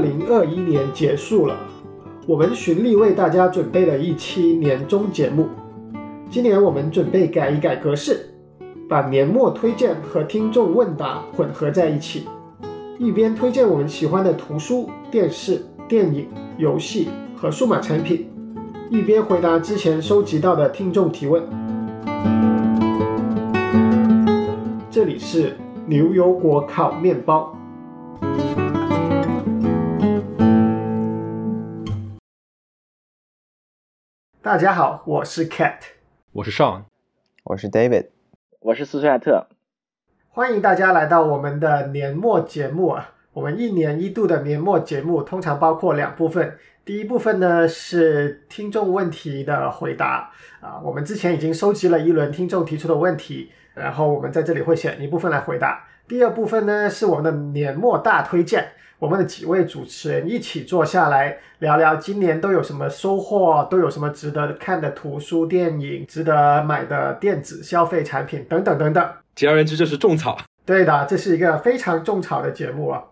零二一年结束了，我们循例为大家准备了一期年终节目。今年我们准备改一改格式，把年末推荐和听众问答混合在一起，一边推荐我们喜欢的图书、电视、电影、游戏和数码产品，一边回答之前收集到的听众提问。这里是牛油果烤面包。大家好，我是 Cat，我是 Sean，我是 David，我是斯图亚特。欢迎大家来到我们的年末节目啊！我们一年一度的年末节目通常包括两部分，第一部分呢是听众问题的回答啊，我们之前已经收集了一轮听众提出的问题，然后我们在这里会选一部分来回答。第二部分呢是我们的年末大推荐。我们的几位主持人一起坐下来聊聊今年都有什么收获，都有什么值得看的图书、电影，值得买的电子消费产品等等等等。简而言之，就是种草。对的，这是一个非常种草的节目啊。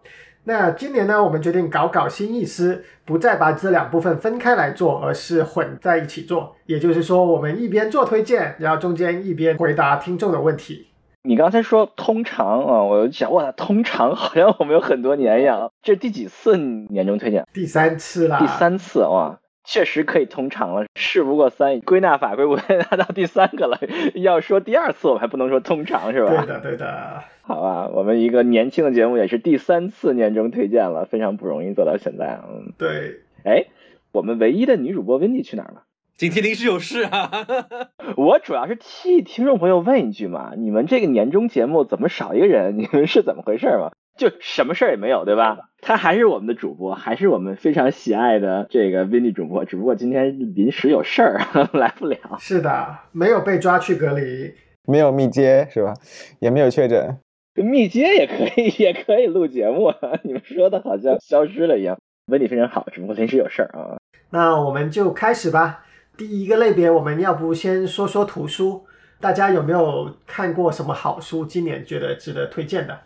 那今年呢，我们决定搞搞新意思，不再把这两部分分开来做，而是混在一起做。也就是说，我们一边做推荐，然后中间一边回答听众的问题。你刚才说通常啊，我就想哇，通常好像我们有很多年一样。这是第几次年终推荐？第三次了。第三次哇，确实可以通常了。事不过三，归纳法归归纳 到第三个了。要说第二次，我们还不能说通常是吧？对的，对的。好吧，我们一个年轻的节目也是第三次年终推荐了，非常不容易做到现在。嗯，对。哎，我们唯一的女主播 Wendy 去哪儿了？今天临时有事啊！我主要是替听众朋友问一句嘛，你们这个年终节目怎么少一个人？你们是怎么回事嘛？就什么事儿也没有，对吧？他还是我们的主播，还是我们非常喜爱的这个 Vinny 主播，只不过今天临时有事儿 来不了。是的，没有被抓去隔离，没有密接是吧？也没有确诊，密接也可以，也可以录节目。你们说的好像消失了一样。Vinny 非常好，只不过临时有事儿啊。那我们就开始吧。第一个类别，我们要不先说说图书？大家有没有看过什么好书？今年觉得值得推荐的？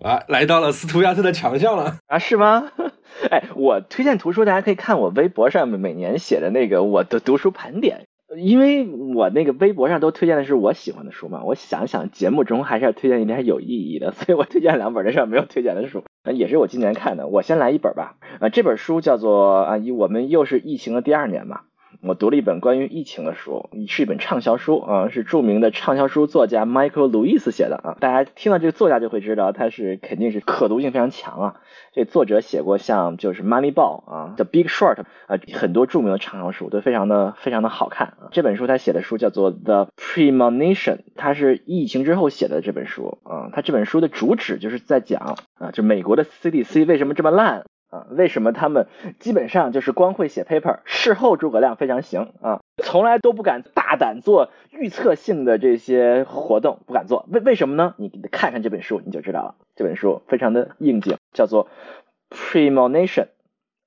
啊，来到了斯图亚特的强项了啊？是吗？哎，我推荐图书，大家可以看我微博上面每年写的那个我的读书盘点，因为我那个微博上都推荐的是我喜欢的书嘛。我想想，节目中还是要推荐一点有意义的，所以我推荐两本，这上没有推荐的书，也是我今年看的。我先来一本吧。啊，这本书叫做啊，我们又是疫情的第二年嘛。我读了一本关于疫情的书，是一本畅销书啊，是著名的畅销书作家 Michael Lewis 写的啊。大家听到这个作家就会知道，他是肯定是可读性非常强啊。这作者写过像就是 Moneyball 啊，The Big Short 啊，很多著名的畅销书都非常的非常的好看啊。这本书他写的书叫做 The Premonition，他是疫情之后写的这本书啊。他这本书的主旨就是在讲啊，就美国的 CDC 为什么这么烂。啊，为什么他们基本上就是光会写 paper，事后诸葛亮非常行啊，从来都不敢大胆做预测性的这些活动，不敢做。为为什么呢？你看看这本书你就知道了。这本书非常的应景，叫做 Premonition: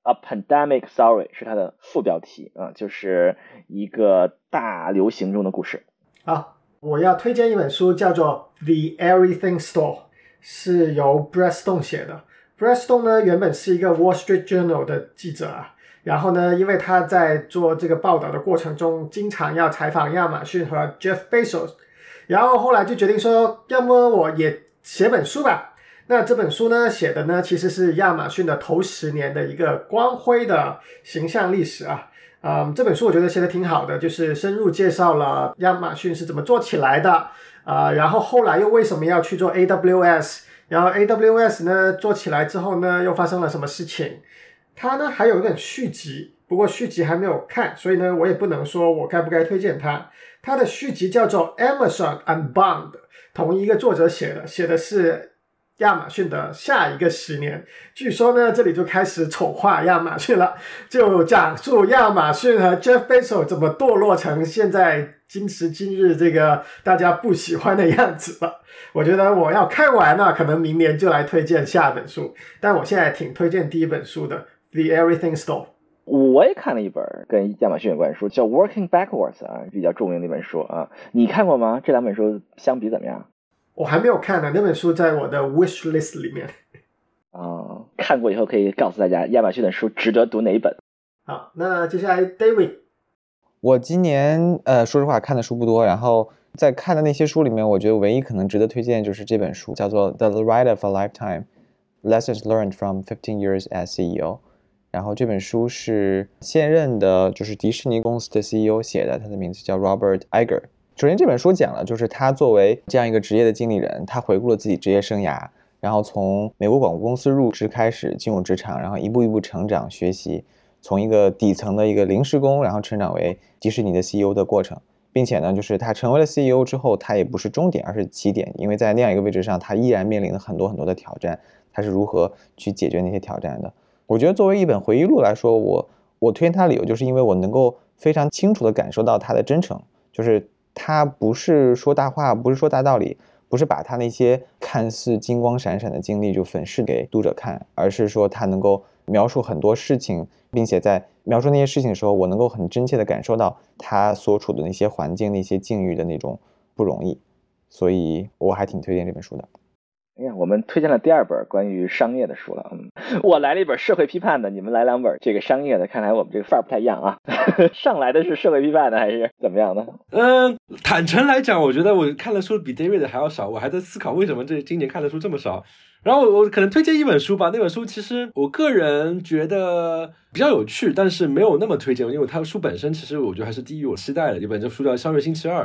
A Pandemic Story，是它的副标题啊，就是一个大流行中的故事。好，我要推荐一本书，叫做 The Everything Store，是由 Breston 写的。Breston 呢，原本是一个 Wall Street Journal 的记者啊，然后呢，因为他在做这个报道的过程中，经常要采访亚马逊和 Jeff Bezos，然后后来就决定说，要么我也写本书吧。那这本书呢，写的呢，其实是亚马逊的头十年的一个光辉的形象历史啊。嗯，这本书我觉得写的挺好的，就是深入介绍了亚马逊是怎么做起来的啊，然后后来又为什么要去做 AWS。然后 AWS 呢做起来之后呢，又发生了什么事情？它呢还有一本续集，不过续集还没有看，所以呢我也不能说我该不该推荐它。它的续集叫做 Amazon Unbound，同一个作者写的，写的是亚马逊的下一个十年。据说呢这里就开始丑化亚马逊了，就讲述亚马逊和 Jeff Bezos 怎么堕落成现在今时今日这个大家不喜欢的样子了。我觉得我要看完了，可能明年就来推荐下本书。但我现在挺推荐第一本书的，《The Everything Store》。我也看了一本跟亚马逊有关的书，叫《Working Backwards》啊，比较著名的一本书啊。你看过吗？这两本书相比怎么样？我还没有看呢，那本书在我的 wish list 里面。啊，看过以后可以告诉大家亚马逊的书值得读哪一本。好，那接下来 David，我今年呃，说实话看的书不多，然后在看的那些书里面，我觉得唯一可能值得推荐就是这本书，叫做《The Ride of a Lifetime: Lessons Learned from Fifteen Years as CEO》。然后这本书是现任的，就是迪士尼公司的 CEO 写的，他的名字叫 Robert Iger。首先，这本书讲了，就是他作为这样一个职业的经理人，他回顾了自己职业生涯，然后从美国广播公司入职开始进入职场，然后一步一步成长学习，从一个底层的一个临时工，然后成长为迪士尼的 CEO 的过程，并且呢，就是他成为了 CEO 之后，他也不是终点，而是起点，因为在那样一个位置上，他依然面临了很多很多的挑战，他是如何去解决那些挑战的？我觉得作为一本回忆录来说，我我推荐他的理由就是因为我能够非常清楚地感受到他的真诚，就是他不是说大话，不是说大道理，不是把他那些看似金光闪闪的经历就粉饰给读者看，而是说他能够描述很多事情，并且在描述那些事情的时候，我能够很真切的感受到他所处的那些环境、那些境遇的那种不容易，所以我还挺推荐这本书的。哎呀，我们推荐了第二本关于商业的书了。嗯，我来了一本社会批判的，你们来两本这个商业的。看来我们这个范儿不太一样啊。上来的是社会批判的还是怎么样的？嗯，坦诚来讲，我觉得我看的书比 David 的还要少。我还在思考为什么这今年看的书这么少。然后我我可能推荐一本书吧。那本书其实我个人觉得比较有趣，但是没有那么推荐，因为它书本身其实我觉得还是低于我期待的。一本这书叫《肖瑞星期二》。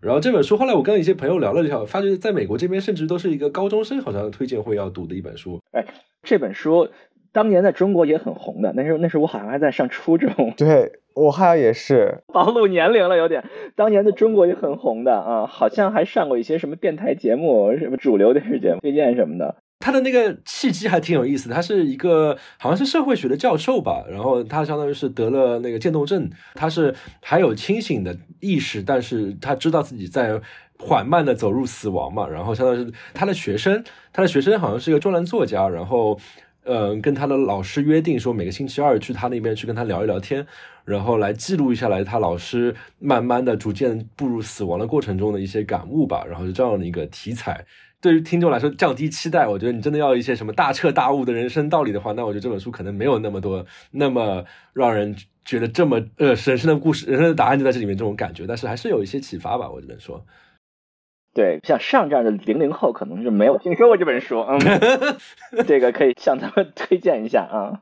然后这本书后来我跟一些朋友聊了一下，发觉在美国这边甚至都是一个高中生好像推荐会要读的一本书。哎，这本书当年在中国也很红的，那时候那时候我好像还在上初中。对我好像也是 暴露年龄了有点。当年的中国也很红的啊，好像还上过一些什么电台节目，什么主流电视节目推荐什么的。他的那个契机还挺有意思的，他是一个好像是社会学的教授吧，然后他相当于是得了那个渐冻症，他是还有清醒的意识，但是他知道自己在缓慢的走入死亡嘛，然后相当于是他的学生，他的学生好像是一个专栏作家，然后嗯跟他的老师约定说每个星期二去他那边去跟他聊一聊天，然后来记录一下来他老师慢慢的逐渐步入死亡的过程中的一些感悟吧，然后是这样的一个题材。对于听众来说，降低期待。我觉得你真的要一些什么大彻大悟的人生道理的话，那我觉得这本书可能没有那么多，那么让人觉得这么呃人生的故事、人生的答案就在这里面这种感觉。但是还是有一些启发吧，我只能说。对，像上这样的零零后，可能是没有听说过这本书。嗯，这个可以向他们 推荐一下啊。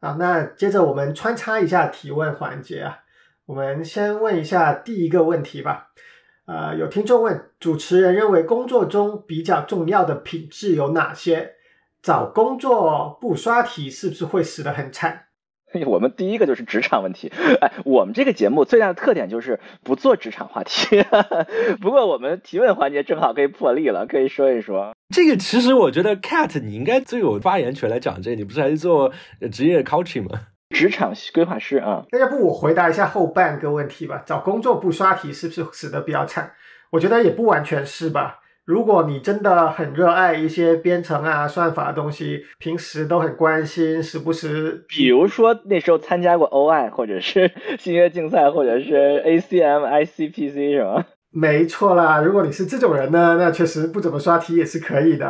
好，那接着我们穿插一下提问环节啊，我们先问一下第一个问题吧。呃，有听众问，主持人认为工作中比较重要的品质有哪些？找工作不刷题是不是会死得很惨？我们第一个就是职场问题。哎，我们这个节目最大的特点就是不做职场话题。不过我们提问环节正好可以破例了，可以说一说。这个其实我觉得 Cat 你应该最有发言权来讲这个，你不是还是做职业 coaching 吗？职场规划师啊，那要不我回答一下后半个问题吧。找工作不刷题是不是死的比较惨？我觉得也不完全是吧。如果你真的很热爱一些编程啊、算法的东西，平时都很关心，时不时，比如说那时候参加过 OI 或者是新约竞赛，或者是 ACM、ICPC 是吗？没错啦。如果你是这种人呢，那确实不怎么刷题也是可以的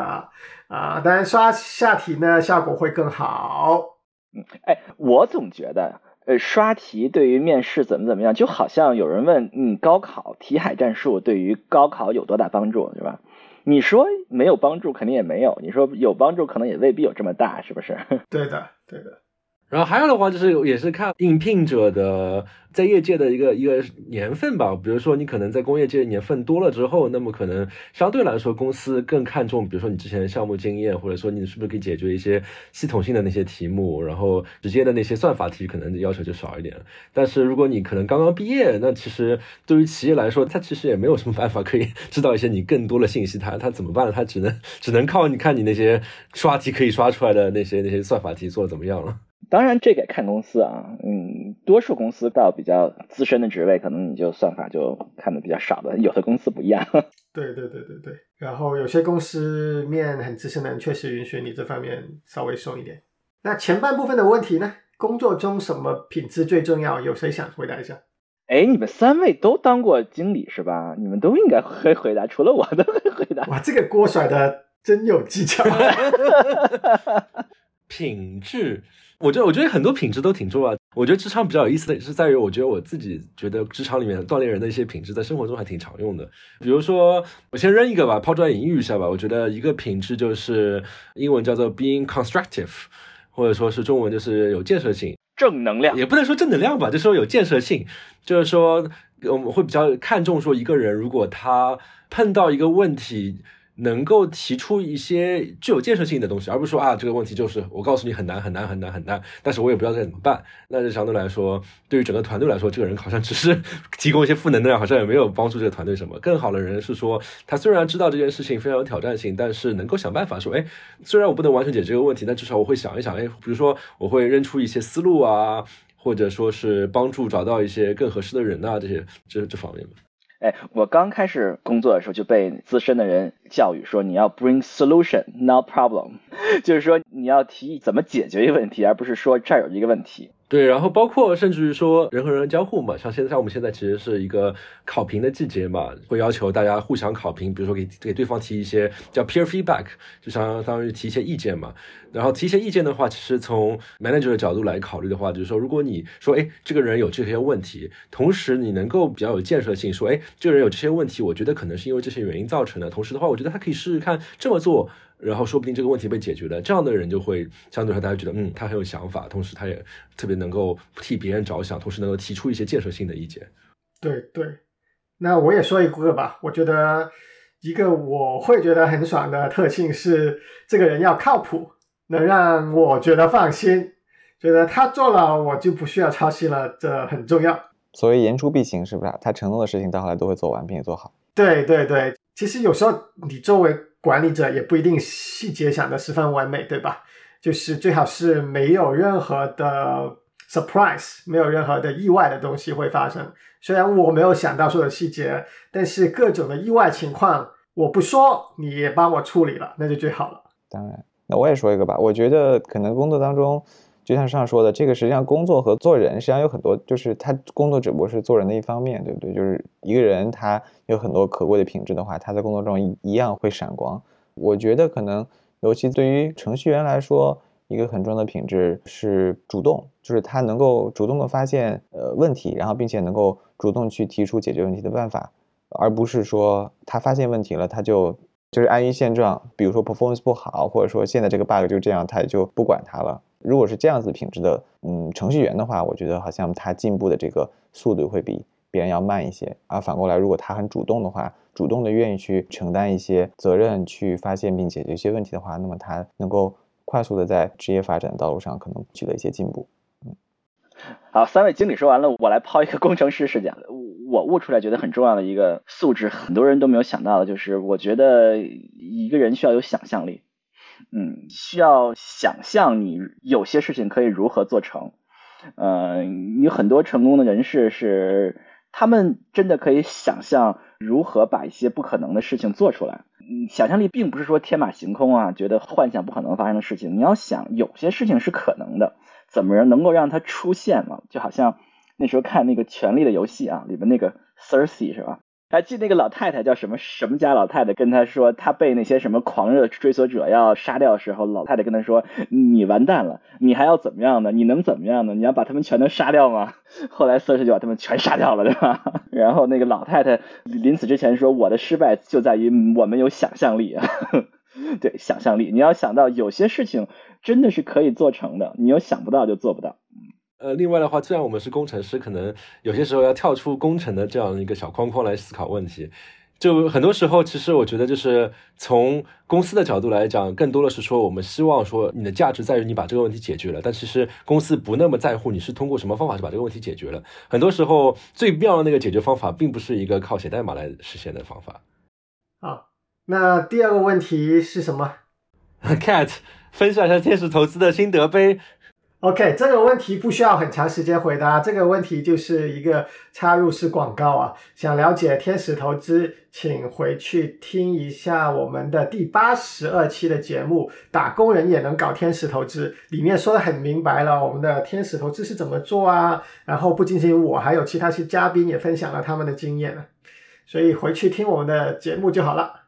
啊。当然刷下题呢，效果会更好。嗯，哎，我总觉得，呃，刷题对于面试怎么怎么样，就好像有人问，嗯，高考题海战术对于高考有多大帮助，是吧？你说没有帮助，肯定也没有；你说有帮助，可能也未必有这么大，是不是？对的，对的。然后还有的话就是，也是看应聘者的在业界的一个一个年份吧。比如说你可能在工业界年份多了之后，那么可能相对来说公司更看重，比如说你之前的项目经验，或者说你是不是可以解决一些系统性的那些题目，然后直接的那些算法题可能要求就少一点。但是如果你可能刚刚毕业，那其实对于企业来说，他其实也没有什么办法可以知道一些你更多的信息，他他怎么办呢？他只能只能靠你看你那些刷题可以刷出来的那些那些算法题做的怎么样了。当然，这个看公司啊，嗯，多数公司到比较资深的职位，可能你就算法就看的比较少的，有的公司不一样。对对对对对，然后有些公司面很资深的人，确实允许你这方面稍微松一点。那前半部分的问题呢？工作中什么品质最重要？有谁想回答一下？哎，你们三位都当过经理是吧？你们都应该会回答，除了我都会回答。哇，这个锅甩的真有技巧。品质，我觉得我觉得很多品质都挺重要。我觉得职场比较有意思的是在于，我觉得我自己觉得职场里面锻炼人的一些品质，在生活中还挺常用的。比如说，我先扔一个吧，抛砖引玉一下吧。我觉得一个品质就是英文叫做 being constructive，或者说是中文就是有建设性。正能量也不能说正能量吧，就说有建设性，就是说我们会比较看重说一个人如果他碰到一个问题。能够提出一些具有建设性的东西，而不是说啊这个问题就是我告诉你很难很难很难很难，但是我也不知道该怎么办。那就相对来说，对于整个团队来说，这个人好像只是提供一些负能量，好像也没有帮助这个团队什么。更好的人是说，他虽然知道这件事情非常有挑战性，但是能够想办法说，哎，虽然我不能完全解决这个问题，但至少我会想一想，哎，比如说我会扔出一些思路啊，或者说是帮助找到一些更合适的人啊，这些这这方面吧。哎，我刚开始工作的时候就被资深的人教育说，你要 bring solution not problem，就是说你要提议怎么解决一个问题，而不是说这儿有一个问题。对，然后包括甚至于说人和人交互嘛，像现在像我们现在其实是一个考评的季节嘛，会要求大家互相考评，比如说给给对方提一些叫 peer feedback，就相当于提一些意见嘛。然后提一些意见的话，其实从 manager 的角度来考虑的话，就是说如果你说哎这个人有这些问题，同时你能够比较有建设性说哎这个人有这些问题，我觉得可能是因为这些原因造成的。同时的话，我觉得他可以试试看这么做。然后说不定这个问题被解决了，这样的人就会相对来说大家觉得，嗯，他很有想法，同时他也特别能够替别人着想，同时能够提出一些建设性的意见。对对，那我也说一个吧，我觉得一个我会觉得很爽的特性是，这个人要靠谱，能让我觉得放心，觉得他做了我就不需要操心了，这很重要。所谓言出必行，是不是？他承诺的事情到后来都会做完并且做好。对对对，其实有时候你作为管理者也不一定细节想的十分完美，对吧？就是最好是没有任何的 surprise，没有任何的意外的东西会发生。虽然我没有想到所有的细节，但是各种的意外情况我不说，你也帮我处理了，那就最好了。当然，那我也说一个吧。我觉得可能工作当中，就像上说的，这个实际上工作和做人实际上有很多，就是他工作只不过是做人的一方面，对不对？就是一个人他。有很多可贵的品质的话，他在工作中一样会闪光。我觉得可能，尤其对于程序员来说，一个很重要的品质是主动，就是他能够主动的发现呃问题，然后并且能够主动去提出解决问题的办法，而不是说他发现问题了，他就就是安于现状。比如说 performance 不好，或者说现在这个 bug 就这样，他也就不管它了。如果是这样子品质的嗯程序员的话，我觉得好像他进步的这个速度会比。别人要慢一些，而反过来，如果他很主动的话，主动的愿意去承担一些责任，去发现并解决一些问题的话，那么他能够快速的在职业发展道路上可能取得一些进步。嗯，好，三位经理说完了，我来抛一个工程师视角，我悟出来觉得很重要的一个素质，很多人都没有想到的，就是我觉得一个人需要有想象力，嗯，需要想象你有些事情可以如何做成，嗯，有很多成功的人士是。他们真的可以想象如何把一些不可能的事情做出来。想象力并不是说天马行空啊，觉得幻想不可能发生的事情。你要想有些事情是可能的，怎么能够让它出现嘛？就好像那时候看那个《权力的游戏》啊，里面那个 Cersei 是吧？还记得那个老太太叫什么什么家老太太跟他说，他被那些什么狂热追索者要杀掉的时候，老太太跟他说：“你完蛋了，你还要怎么样呢？你能怎么样呢？你要把他们全都杀掉吗？” 后来瑟氏就把他们全杀掉了，对吧？然后那个老太太临死之前说：“我的失败就在于我们有想象力啊。” 对，想象力，你要想到有些事情真的是可以做成的，你又想不到就做不到。呃，另外的话，虽然我们是工程师，可能有些时候要跳出工程的这样一个小框框来思考问题。就很多时候，其实我觉得就是从公司的角度来讲，更多的是说我们希望说你的价值在于你把这个问题解决了，但其实公司不那么在乎你是通过什么方法去把这个问题解决了。很多时候，最妙的那个解决方法，并不是一个靠写代码来实现的方法。好，那第二个问题是什么？Cat 分享一下天使投资的心得呗。OK，这个问题不需要很长时间回答。这个问题就是一个插入式广告啊！想了解天使投资，请回去听一下我们的第八十二期的节目《打工人也能搞天使投资》，里面说的很明白了，我们的天使投资是怎么做啊。然后不仅仅我，还有其他些嘉宾也分享了他们的经验所以回去听我们的节目就好了。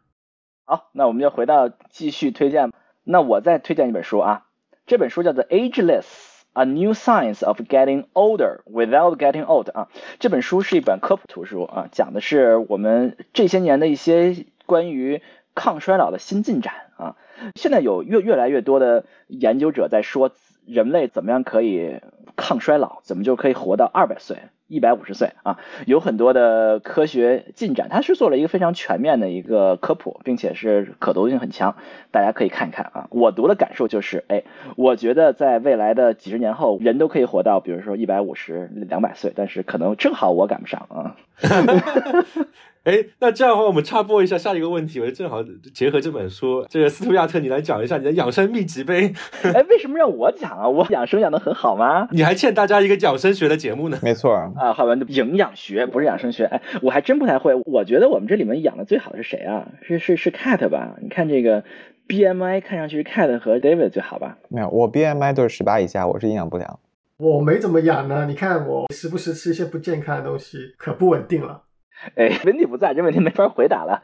好，那我们就回到继续推荐。那我再推荐一本书啊，这本书叫做《Ageless: A New Science of Getting Older Without Getting Old》啊。这本书是一本科普图书啊，讲的是我们这些年的一些关于抗衰老的新进展啊。现在有越越来越多的研究者在说，人类怎么样可以抗衰老，怎么就可以活到二百岁。一百五十岁啊，有很多的科学进展，它是做了一个非常全面的一个科普，并且是可读性很强，大家可以看一看啊。我读的感受就是，哎，我觉得在未来的几十年后，人都可以活到，比如说一百五十、两百岁，但是可能正好我赶不上啊。哎，那这样的话，我们插播一下下一个问题，我就正好结合这本书，这个斯图亚特，你来讲一下你的养生秘籍呗？哎，为什么让我讲啊？我养生养的很好吗？你还欠大家一个养生学的节目呢。没错啊，好吧，营养学不是养生学。哎，我还真不太会。我觉得我们这里面养的最好的是谁啊？是是是 Cat 吧？你看这个 BMI，看上去 Cat 和 David 最好吧？没有，我 BMI 都是十八以下，我是营养不良。我没怎么养呢，你看我时不时吃一些不健康的东西，可不稳定了。哎，问题不在，这问题没法回答了。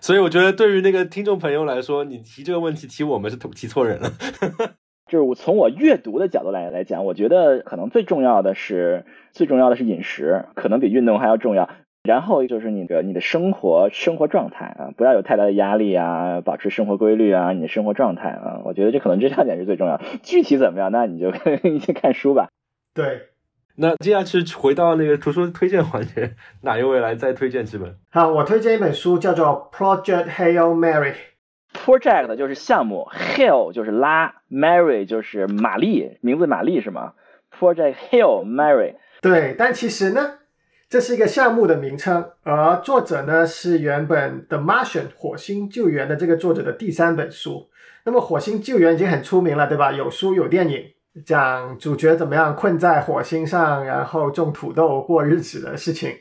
所以我觉得，对于那个听众朋友来说，你提这个问题提我们是提错人了。就是我从我阅读的角度来来讲，我觉得可能最重要的是最重要的是饮食，可能比运动还要重要。然后就是你的你的生活生活状态啊，不要有太大的压力啊，保持生活规律啊，你的生活状态啊，我觉得这可能这两点是最重要。具体怎么样，那你就 你去看书吧。对。那接下去回到那个图书推荐环节，哪一位来再推荐几本？好，我推荐一本书，叫做《Project Hail Mary》。Project 就是项目，Hail 就是拉，Mary 就是玛丽，名字玛丽是吗？Project Hail Mary。对，但其实呢，这是一个项目的名称，而作者呢是原本《The Martian》火星救援的这个作者的第三本书。那么火星救援已经很出名了，对吧？有书有电影。讲主角怎么样困在火星上，然后种土豆过日子的事情。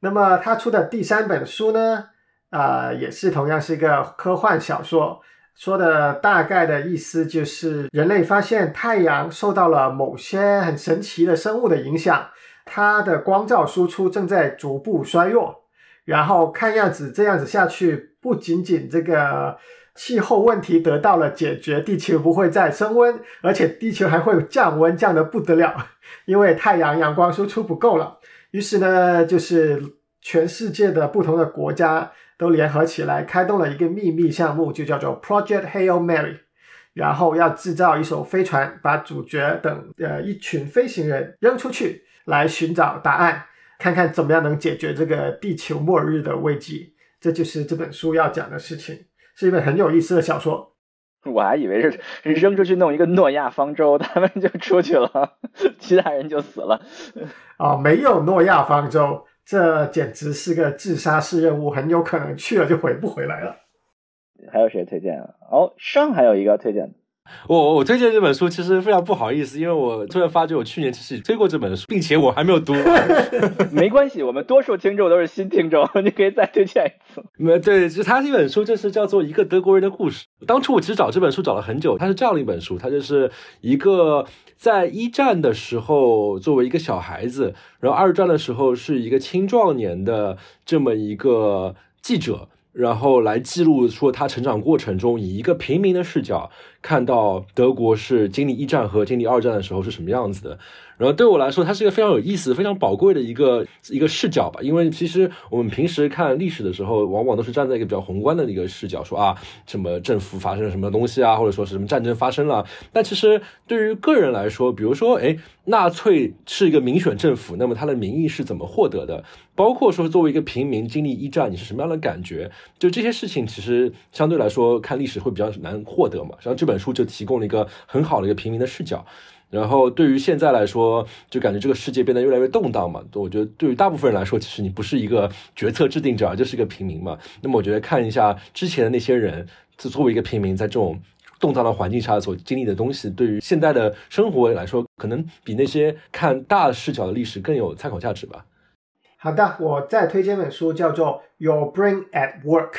那么他出的第三本书呢，啊，也是同样是一个科幻小说，说的大概的意思就是人类发现太阳受到了某些很神奇的生物的影响，它的光照输出正在逐步衰弱，然后看样子这样子下去，不仅仅这个。气候问题得到了解决，地球不会再升温，而且地球还会降温，降得不得了，因为太阳阳光输出不够了。于是呢，就是全世界的不同的国家都联合起来，开动了一个秘密项目，就叫做 Project Hail Mary，然后要制造一艘飞船，把主角等呃一群飞行人扔出去，来寻找答案，看看怎么样能解决这个地球末日的危机。这就是这本书要讲的事情。是一本很有意思的小说，我还以为是扔出去弄一个诺亚方舟，他们就出去了，其他人就死了。啊，没有诺亚方舟，这简直是个自杀式任务，很有可能去了就回不回来了。还有谁推荐啊？哦，上还有一个推荐。我我推荐这本书其实非常不好意思，因为我突然发觉我去年其实推过这本书，并且我还没有读。没关系，我们多数听众都是新听众，你可以再推荐一次。没对，就它这本书就是叫做一个德国人的故事。当初我其实找这本书找了很久，它是这样的一本书，它就是一个在一战的时候作为一个小孩子，然后二战的时候是一个青壮年的这么一个记者。然后来记录说他成长过程中，以一个平民的视角看到德国是经历一战和经历二战的时候是什么样子的。然后对我来说，它是一个非常有意思、非常宝贵的一个一个视角吧。因为其实我们平时看历史的时候，往往都是站在一个比较宏观的一个视角，说啊，什么政府发生了什么东西啊，或者说是什么战争发生了。但其实对于个人来说，比如说，哎，纳粹是一个民选政府，那么他的民意是怎么获得的？包括说作为一个平民经历一战，你是什么样的感觉？就这些事情，其实相对来说看历史会比较难获得嘛。然后这本书就提供了一个很好的一个平民的视角。然后对于现在来说，就感觉这个世界变得越来越动荡嘛。我觉得对于大部分人来说，其实你不是一个决策制定者，而就是一个平民嘛。那么我觉得看一下之前的那些人，就作为一个平民，在这种动荡的环境下所经历的东西，对于现在的生活来说，可能比那些看大视角的历史更有参考价值吧。好的，我再推荐本书，叫做《Your Brain at Work》，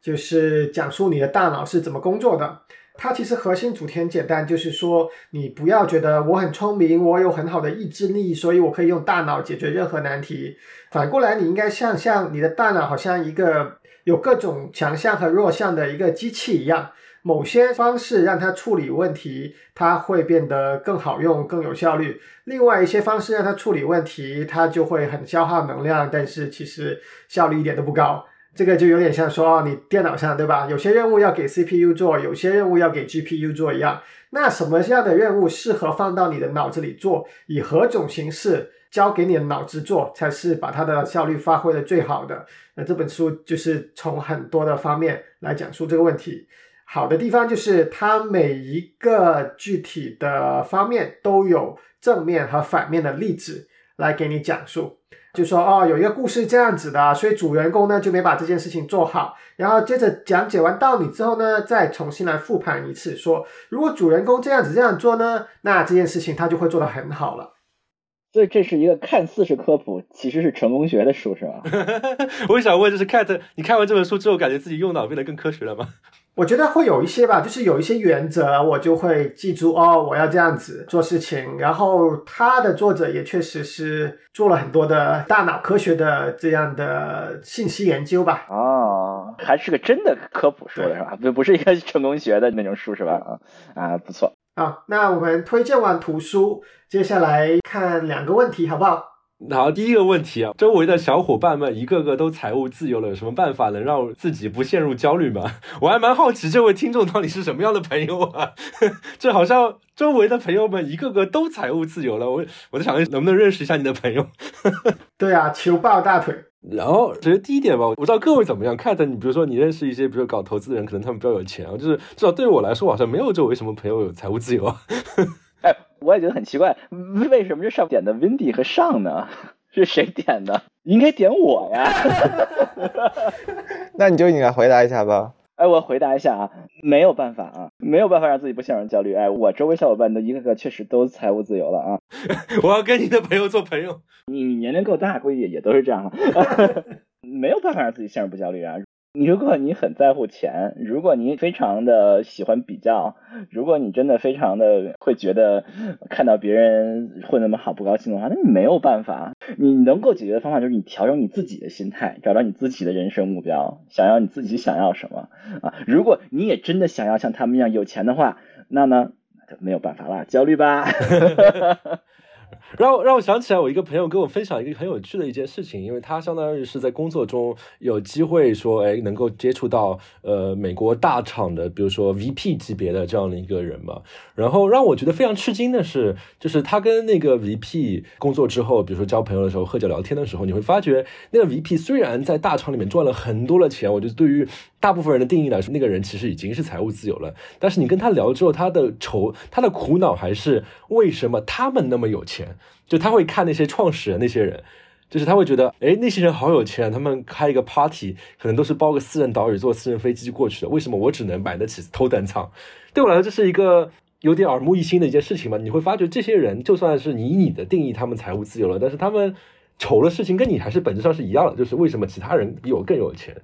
就是讲述你的大脑是怎么工作的。它其实核心主题很简单，就是说你不要觉得我很聪明，我有很好的意志力，所以我可以用大脑解决任何难题。反过来，你应该像像你的大脑好像一个有各种强项和弱项的一个机器一样，某些方式让它处理问题，它会变得更好用、更有效率；另外一些方式让它处理问题，它就会很消耗能量，但是其实效率一点都不高。这个就有点像说，你电脑上对吧？有些任务要给 CPU 做，有些任务要给 GPU 做一样。那什么样的任务适合放到你的脑子里做？以何种形式交给你的脑子做，才是把它的效率发挥的最好的？那这本书就是从很多的方面来讲述这个问题。好的地方就是它每一个具体的方面都有正面和反面的例子来给你讲述。就说哦，有一个故事这样子的，所以主人公呢就没把这件事情做好。然后接着讲解完道理之后呢，再重新来复盘一次，说如果主人公这样子这样做呢，那这件事情他就会做得很好了。所以这是一个看似是科普，其实是成功学的书，是吧？我想问，就是 Cat，你看完这本书之后，感觉自己用脑变得更科学了吗？我觉得会有一些吧，就是有一些原则，我就会记住哦，我要这样子做事情。然后他的作者也确实是做了很多的大脑科学的这样的信息研究吧。哦，还是个真的科普书是吧？不不是一个成功学的那种书是吧？啊啊，不错。好，那我们推荐完图书，接下来看两个问题，好不好？好，第一个问题啊，周围的小伙伴们一个个都财务自由了，有什么办法能让自己不陷入焦虑吗？我还蛮好奇这位听众到底是什么样的朋友啊？这好像周围的朋友们一个个都财务自由了，我我在想能不能认识一下你的朋友？对啊，求抱大腿。然后，首先第一点吧，我不知道各位怎么样看的。你比如说，你认识一些，比如说搞投资的人，可能他们比较有钱啊，就是至少对于我来说，好像没有周围什么朋友有财务自由啊。哎，我也觉得很奇怪，为什么这上点的 Windy 和上呢？是谁点的？应该点我呀。那你就应该回答一下吧。哎，我回答一下啊，没有办法啊，没有办法让自己不陷入焦虑。哎，我周围小伙伴都一个个确实都财务自由了啊。我要跟你的朋友做朋友。你你年龄够大，估计也也都是这样了。没有办法让自己陷入不焦虑啊。如果你很在乎钱，如果你非常的喜欢比较，如果你真的非常的会觉得看到别人混那么好不高兴的话，那你没有办法。你能够解决的方法就是你调整你自己的心态，找到你自己的人生目标，想要你自己想要什么啊？如果你也真的想要像他们一样有钱的话，那呢，那就没有办法了，焦虑吧。让让我想起来，我一个朋友跟我分享一个很有趣的一件事情，因为他相当于是在工作中有机会说，哎，能够接触到呃美国大厂的，比如说 VP 级别的这样的一个人嘛。然后让我觉得非常吃惊的是，就是他跟那个 VP 工作之后，比如说交朋友的时候、喝酒聊天的时候，你会发觉那个 VP 虽然在大厂里面赚了很多的钱，我觉得对于大部分人的定义来说，那个人其实已经是财务自由了。但是你跟他聊之后，他的愁、他的苦恼还是为什么他们那么有钱？就他会看那些创始人那些人，就是他会觉得，哎，那些人好有钱，他们开一个 party 可能都是包个私人岛屿，坐私人飞机过去的，为什么我只能买得起头等舱？对我来说，这是一个有点耳目一新的一件事情嘛。你会发觉，这些人就算是你以你的定义，他们财务自由了，但是他们愁的事情跟你还是本质上是一样的，就是为什么其他人比我更有钱？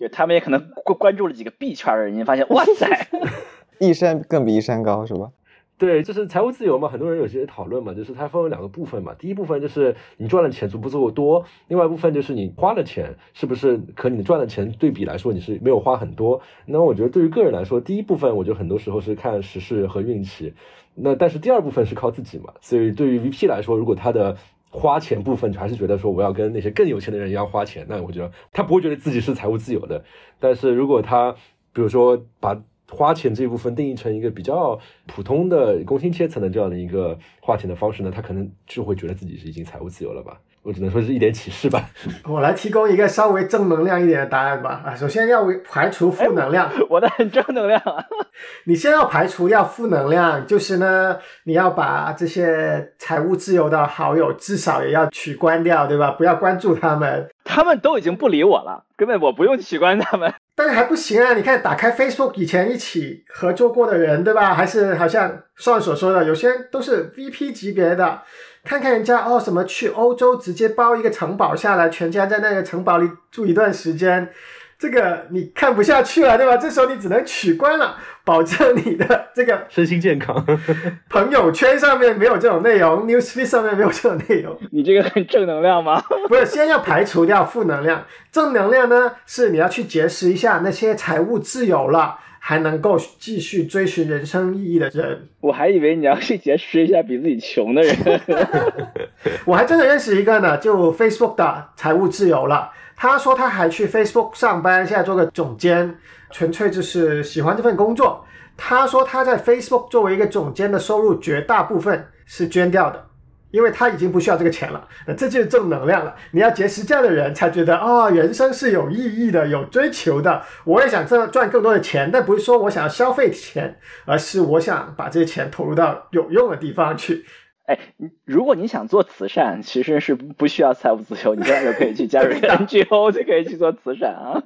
就他们也可能关关注了几个币圈的人，你发现，哇塞，一山更比一山高，是吧？对，就是财务自由嘛，很多人有些讨论嘛，就是它分为两个部分嘛。第一部分就是你赚的钱足不足够多，另外一部分就是你花的钱是不是和你赚的钱对比来说你是没有花很多。那我觉得对于个人来说，第一部分我觉得很多时候是看时势和运气，那但是第二部分是靠自己嘛。所以对于 VP 来说，如果他的花钱部分还是觉得说我要跟那些更有钱的人一样花钱，那我觉得他不会觉得自己是财务自由的。但是如果他比如说把花钱这一部分定义成一个比较普通的工薪阶层的这样的一个花钱的方式呢，他可能就会觉得自己是已经财务自由了吧？我只能说是一点启示吧。我来提供一个稍微正能量一点的答案吧。啊，首先要排除负能量。我的很正能量啊。你先要排除掉负能量，就是呢，你要把这些财务自由的好友至少也要取关掉，对吧？不要关注他们。他们都已经不理我了，根本我不用取关他们。但是还不行啊！你看，打开 Facebook 以前一起合作过的人，对吧？还是好像上所说的，有些都是 VP 级别的。看看人家哦，什么去欧洲直接包一个城堡下来，全家在那个城堡里住一段时间，这个你看不下去了，对吧？这时候你只能取关了，保证你的这个 身心健康。朋友圈上面没有这种内容，newsfeed 上面没有这种内容。你这个很正能量吗？不是，先要排除掉负能量，正能量呢是你要去结识一下那些财务自由了。还能够继续追寻人生意义的人，我还以为你要去结识一下比自己穷的人。我还真的认识一个呢，就 Facebook 的财务自由了。他说他还去 Facebook 上班，现在做个总监，纯粹就是喜欢这份工作。他说他在 Facebook 作为一个总监的收入，绝大部分是捐掉的。因为他已经不需要这个钱了，那这就是正能量了。你要结识这样的人，才觉得啊，人生是有意义的、有追求的。我也想赚赚更多的钱，但不是说我想要消费钱，而是我想把这些钱投入到有用的地方去。哎，如果你想做慈善，其实是不需要财务自由，你现在就可以去加入 NGO，就可以去做慈善啊。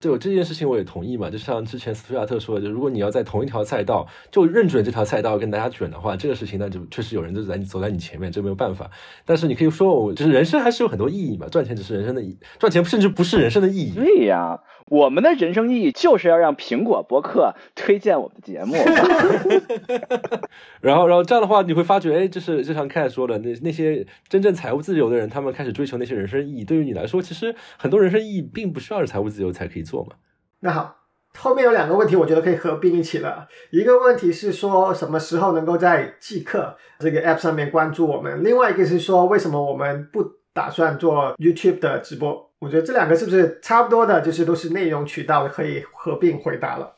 对，这件事情我也同意嘛。就像之前斯图亚特说的，就如果你要在同一条赛道就认准这条赛道跟大家卷的话，这个事情那就确实有人就在你走在你前面，这没有办法。但是你可以说，我就是人生还是有很多意义嘛，赚钱只是人生的意，赚钱甚至不是人生的意义。对呀。我们的人生意义就是要让苹果博客推荐我们的节目，然后，然后这样的话，你会发觉，哎，就是就像凯说的，那那些真正财务自由的人，他们开始追求那些人生意义。对于你来说，其实很多人生意义并不需要是财务自由才可以做嘛。那好，后面有两个问题，我觉得可以合并一起了。一个问题是说什么时候能够在即刻这个 App 上面关注我们？另外一个是说，为什么我们不打算做 YouTube 的直播？我觉得这两个是不是差不多的？就是都是内容渠道可以合并回答了。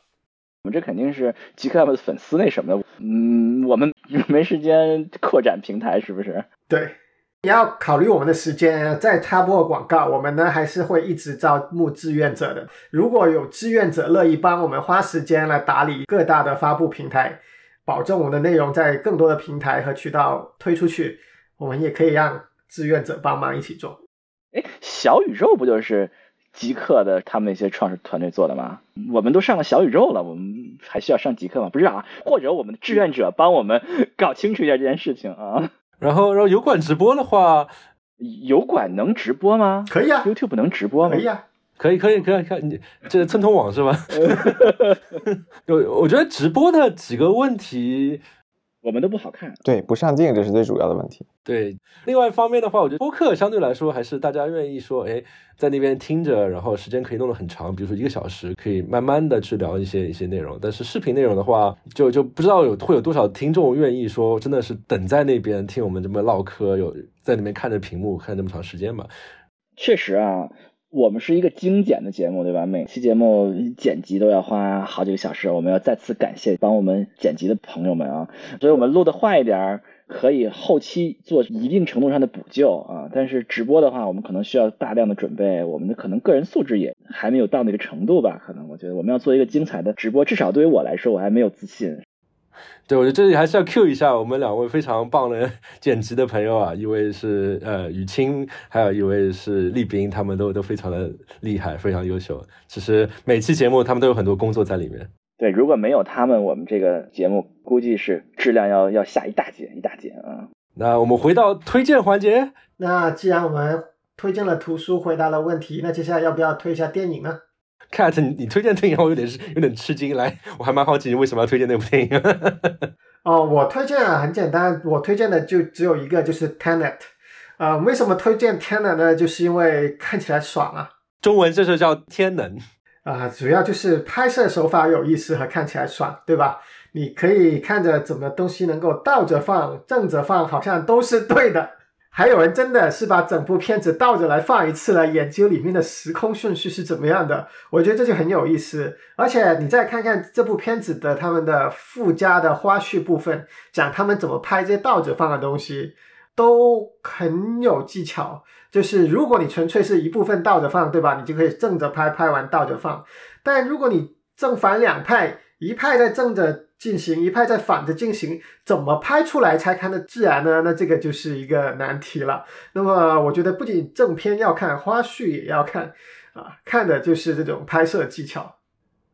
我们这肯定是极客的粉丝那什么的，嗯，我们 没时间扩展平台，是不是？对，你要考虑我们的时间，再插播广告。我们呢还是会一直招募志愿者的。如果有志愿者乐意帮我们花时间来打理各大的发布平台，保证我们的内容在更多的平台和渠道推出去，我们也可以让志愿者帮忙一起做。哎，小宇宙不就是极客的他们一些创始团队做的吗？我们都上了小宇宙了，我们还需要上极客吗？不是啊，或者我们的志愿者帮我们搞清楚一下这件事情啊。然后，然后油管直播的话，油管能直播吗？可以啊，YouTube 能直播吗？可以啊，可以，可以，可以，看你这蹭通网是吧？我我觉得直播的几个问题。我们都不好看，对，不上镜，这是最主要的问题。对，另外一方面的话，我觉得播客相对来说还是大家愿意说，哎，在那边听着，然后时间可以弄得很长，比如说一个小时，可以慢慢的去聊一些一些内容。但是视频内容的话，就就不知道有会有多少听众愿意说，真的是等在那边听我们这么唠嗑，有在里面看着屏幕看这么长时间嘛？确实啊。我们是一个精简的节目，对吧？每期节目剪辑都要花好几个小时，我们要再次感谢帮我们剪辑的朋友们啊！所以我们录的快一点，可以后期做一定程度上的补救啊。但是直播的话，我们可能需要大量的准备，我们的可能个人素质也还没有到那个程度吧？可能我觉得我们要做一个精彩的直播，至少对于我来说，我还没有自信。对，我觉得这里还是要 Q 一下我们两位非常棒的剪辑的朋友啊，一位是呃雨清，还有一位是立斌，他们都都非常的厉害，非常优秀。其实每期节目他们都有很多工作在里面。对，如果没有他们，我们这个节目估计是质量要要下一大截一大截啊。那我们回到推荐环节。那既然我们推荐了图书，回答了问题，那接下来要不要推一下电影呢？Cat，你你推荐电影，我有点有点吃惊。来，我还蛮好奇你为什么要推荐那部电影。哦，我推荐啊，很简单，我推荐的就只有一个，就是 Tenet。啊，为什么推荐 Tenet 呢？就是因为看起来爽啊。中文这就叫天能啊，主要就是拍摄手法有意思和看起来爽，对吧？你可以看着怎么东西能够倒着放、正着放，好像都是对的。还有人真的是把整部片子倒着来放一次来研究里面的时空顺序是怎么样的，我觉得这就很有意思。而且你再看看这部片子的他们的附加的花絮部分，讲他们怎么拍这些倒着放的东西，都很有技巧。就是如果你纯粹是一部分倒着放，对吧？你就可以正着拍，拍完倒着放。但如果你正反两派，一派在正着。进行一派在反着进行，怎么拍出来才看得自然呢？那这个就是一个难题了。那么我觉得不仅正片要看，花絮也要看啊，看的就是这种拍摄技巧。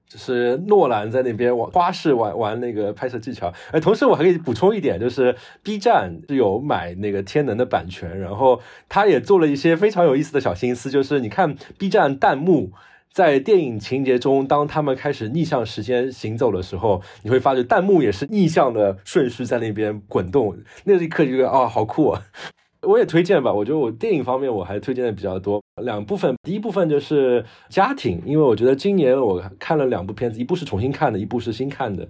就是诺兰在那边玩花式玩玩那个拍摄技巧。哎，同时我还可以补充一点，就是 B 站是有买那个天能的版权，然后他也做了一些非常有意思的小心思，就是你看 B 站弹幕。在电影情节中，当他们开始逆向时间行走的时候，你会发觉弹幕也是逆向的顺序在那边滚动，那一刻就觉得啊，好酷啊！我也推荐吧，我觉得我电影方面我还推荐的比较多，两部分，第一部分就是家庭，因为我觉得今年我看了两部片子，一部是重新看的，一部是新看的，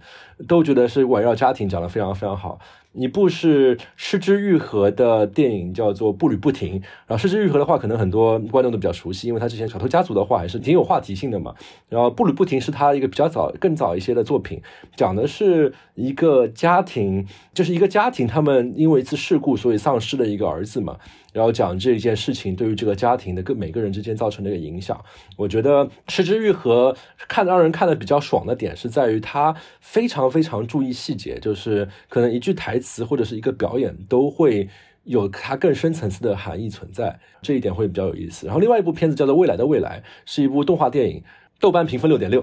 都觉得是围绕家庭讲的非常非常好。一部是失之愈合的电影，叫做《步履不停》。然后失之愈合的话，可能很多观众都比较熟悉，因为他之前《小偷家族》的话还是挺有话题性的嘛。然后《步履不停》是他一个比较早、更早一些的作品，讲的是一个家庭，就是一个家庭，他们因为一次事故，所以丧失了一个儿子嘛。然后讲这一件事情对于这个家庭的各每个人之间造成的一个影响。我觉得《失之愈合》看让人看的比较爽的点是在于他非常非常注意细节，就是可能一句台词或者是一个表演都会有它更深层次的含义存在，这一点会比较有意思。然后另外一部片子叫做《未来的未来》，是一部动画电影。豆瓣评分六点六，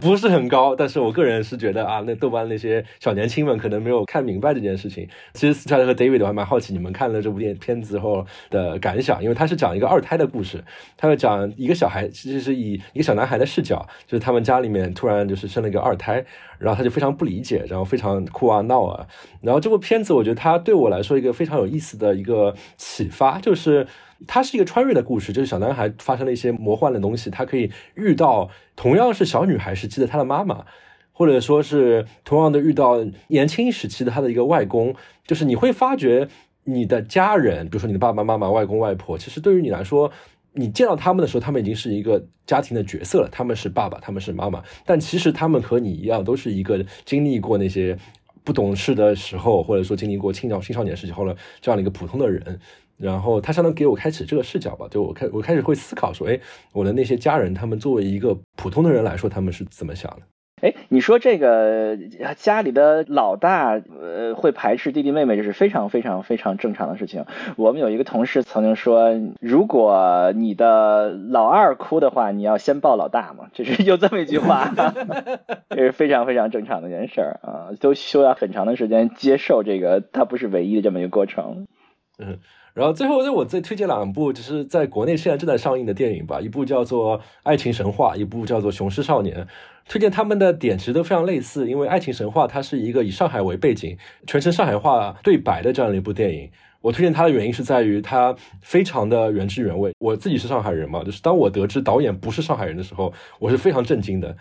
不是很高，但是我个人是觉得啊，那豆瓣那些小年轻们可能没有看明白这件事情。其实斯嘉丽和 David 我还蛮好奇你们看了这部电片子后的感想，因为他是讲一个二胎的故事，他要讲一个小孩，其实是以一个小男孩的视角，就是他们家里面突然就是生了一个二胎，然后他就非常不理解，然后非常哭啊闹啊。然后这部片子我觉得它对我来说一个非常有意思的一个启发就是。它是一个穿越的故事，就是小男孩发生了一些魔幻的东西，他可以遇到同样是小女孩时期的他的妈妈，或者说是同样的遇到年轻时期的他的一个外公，就是你会发觉你的家人，比如说你的爸爸妈妈、外公外婆，其实对于你来说，你见到他们的时候，他们已经是一个家庭的角色了，他们是爸爸，他们是妈妈，但其实他们和你一样，都是一个经历过那些不懂事的时候，或者说经历过青少青少年时期后的这样的一个普通的人。然后他相当于给我开启这个视角吧，就我开我开始会思考说，哎，我的那些家人，他们作为一个普通的人来说，他们是怎么想的？哎，你说这个家里的老大，呃，会排斥弟弟妹妹，这是非常非常非常正常的事情。我们有一个同事曾经说，如果你的老二哭的话，你要先抱老大嘛，这是有这么一句话，这是非常非常正常的一件事儿啊，都需要很长的时间接受这个，它不是唯一的这么一个过程。嗯。然后最后，让我再推荐两部，就是在国内现在正在上映的电影吧。一部叫做《爱情神话》，一部叫做《雄狮少年》。推荐他们的点其实都非常类似，因为《爱情神话》它是一个以上海为背景，全程上海话对白的这样的一部电影。我推荐它的原因是在于它非常的原汁原味。我自己是上海人嘛，就是当我得知导演不是上海人的时候，我是非常震惊的。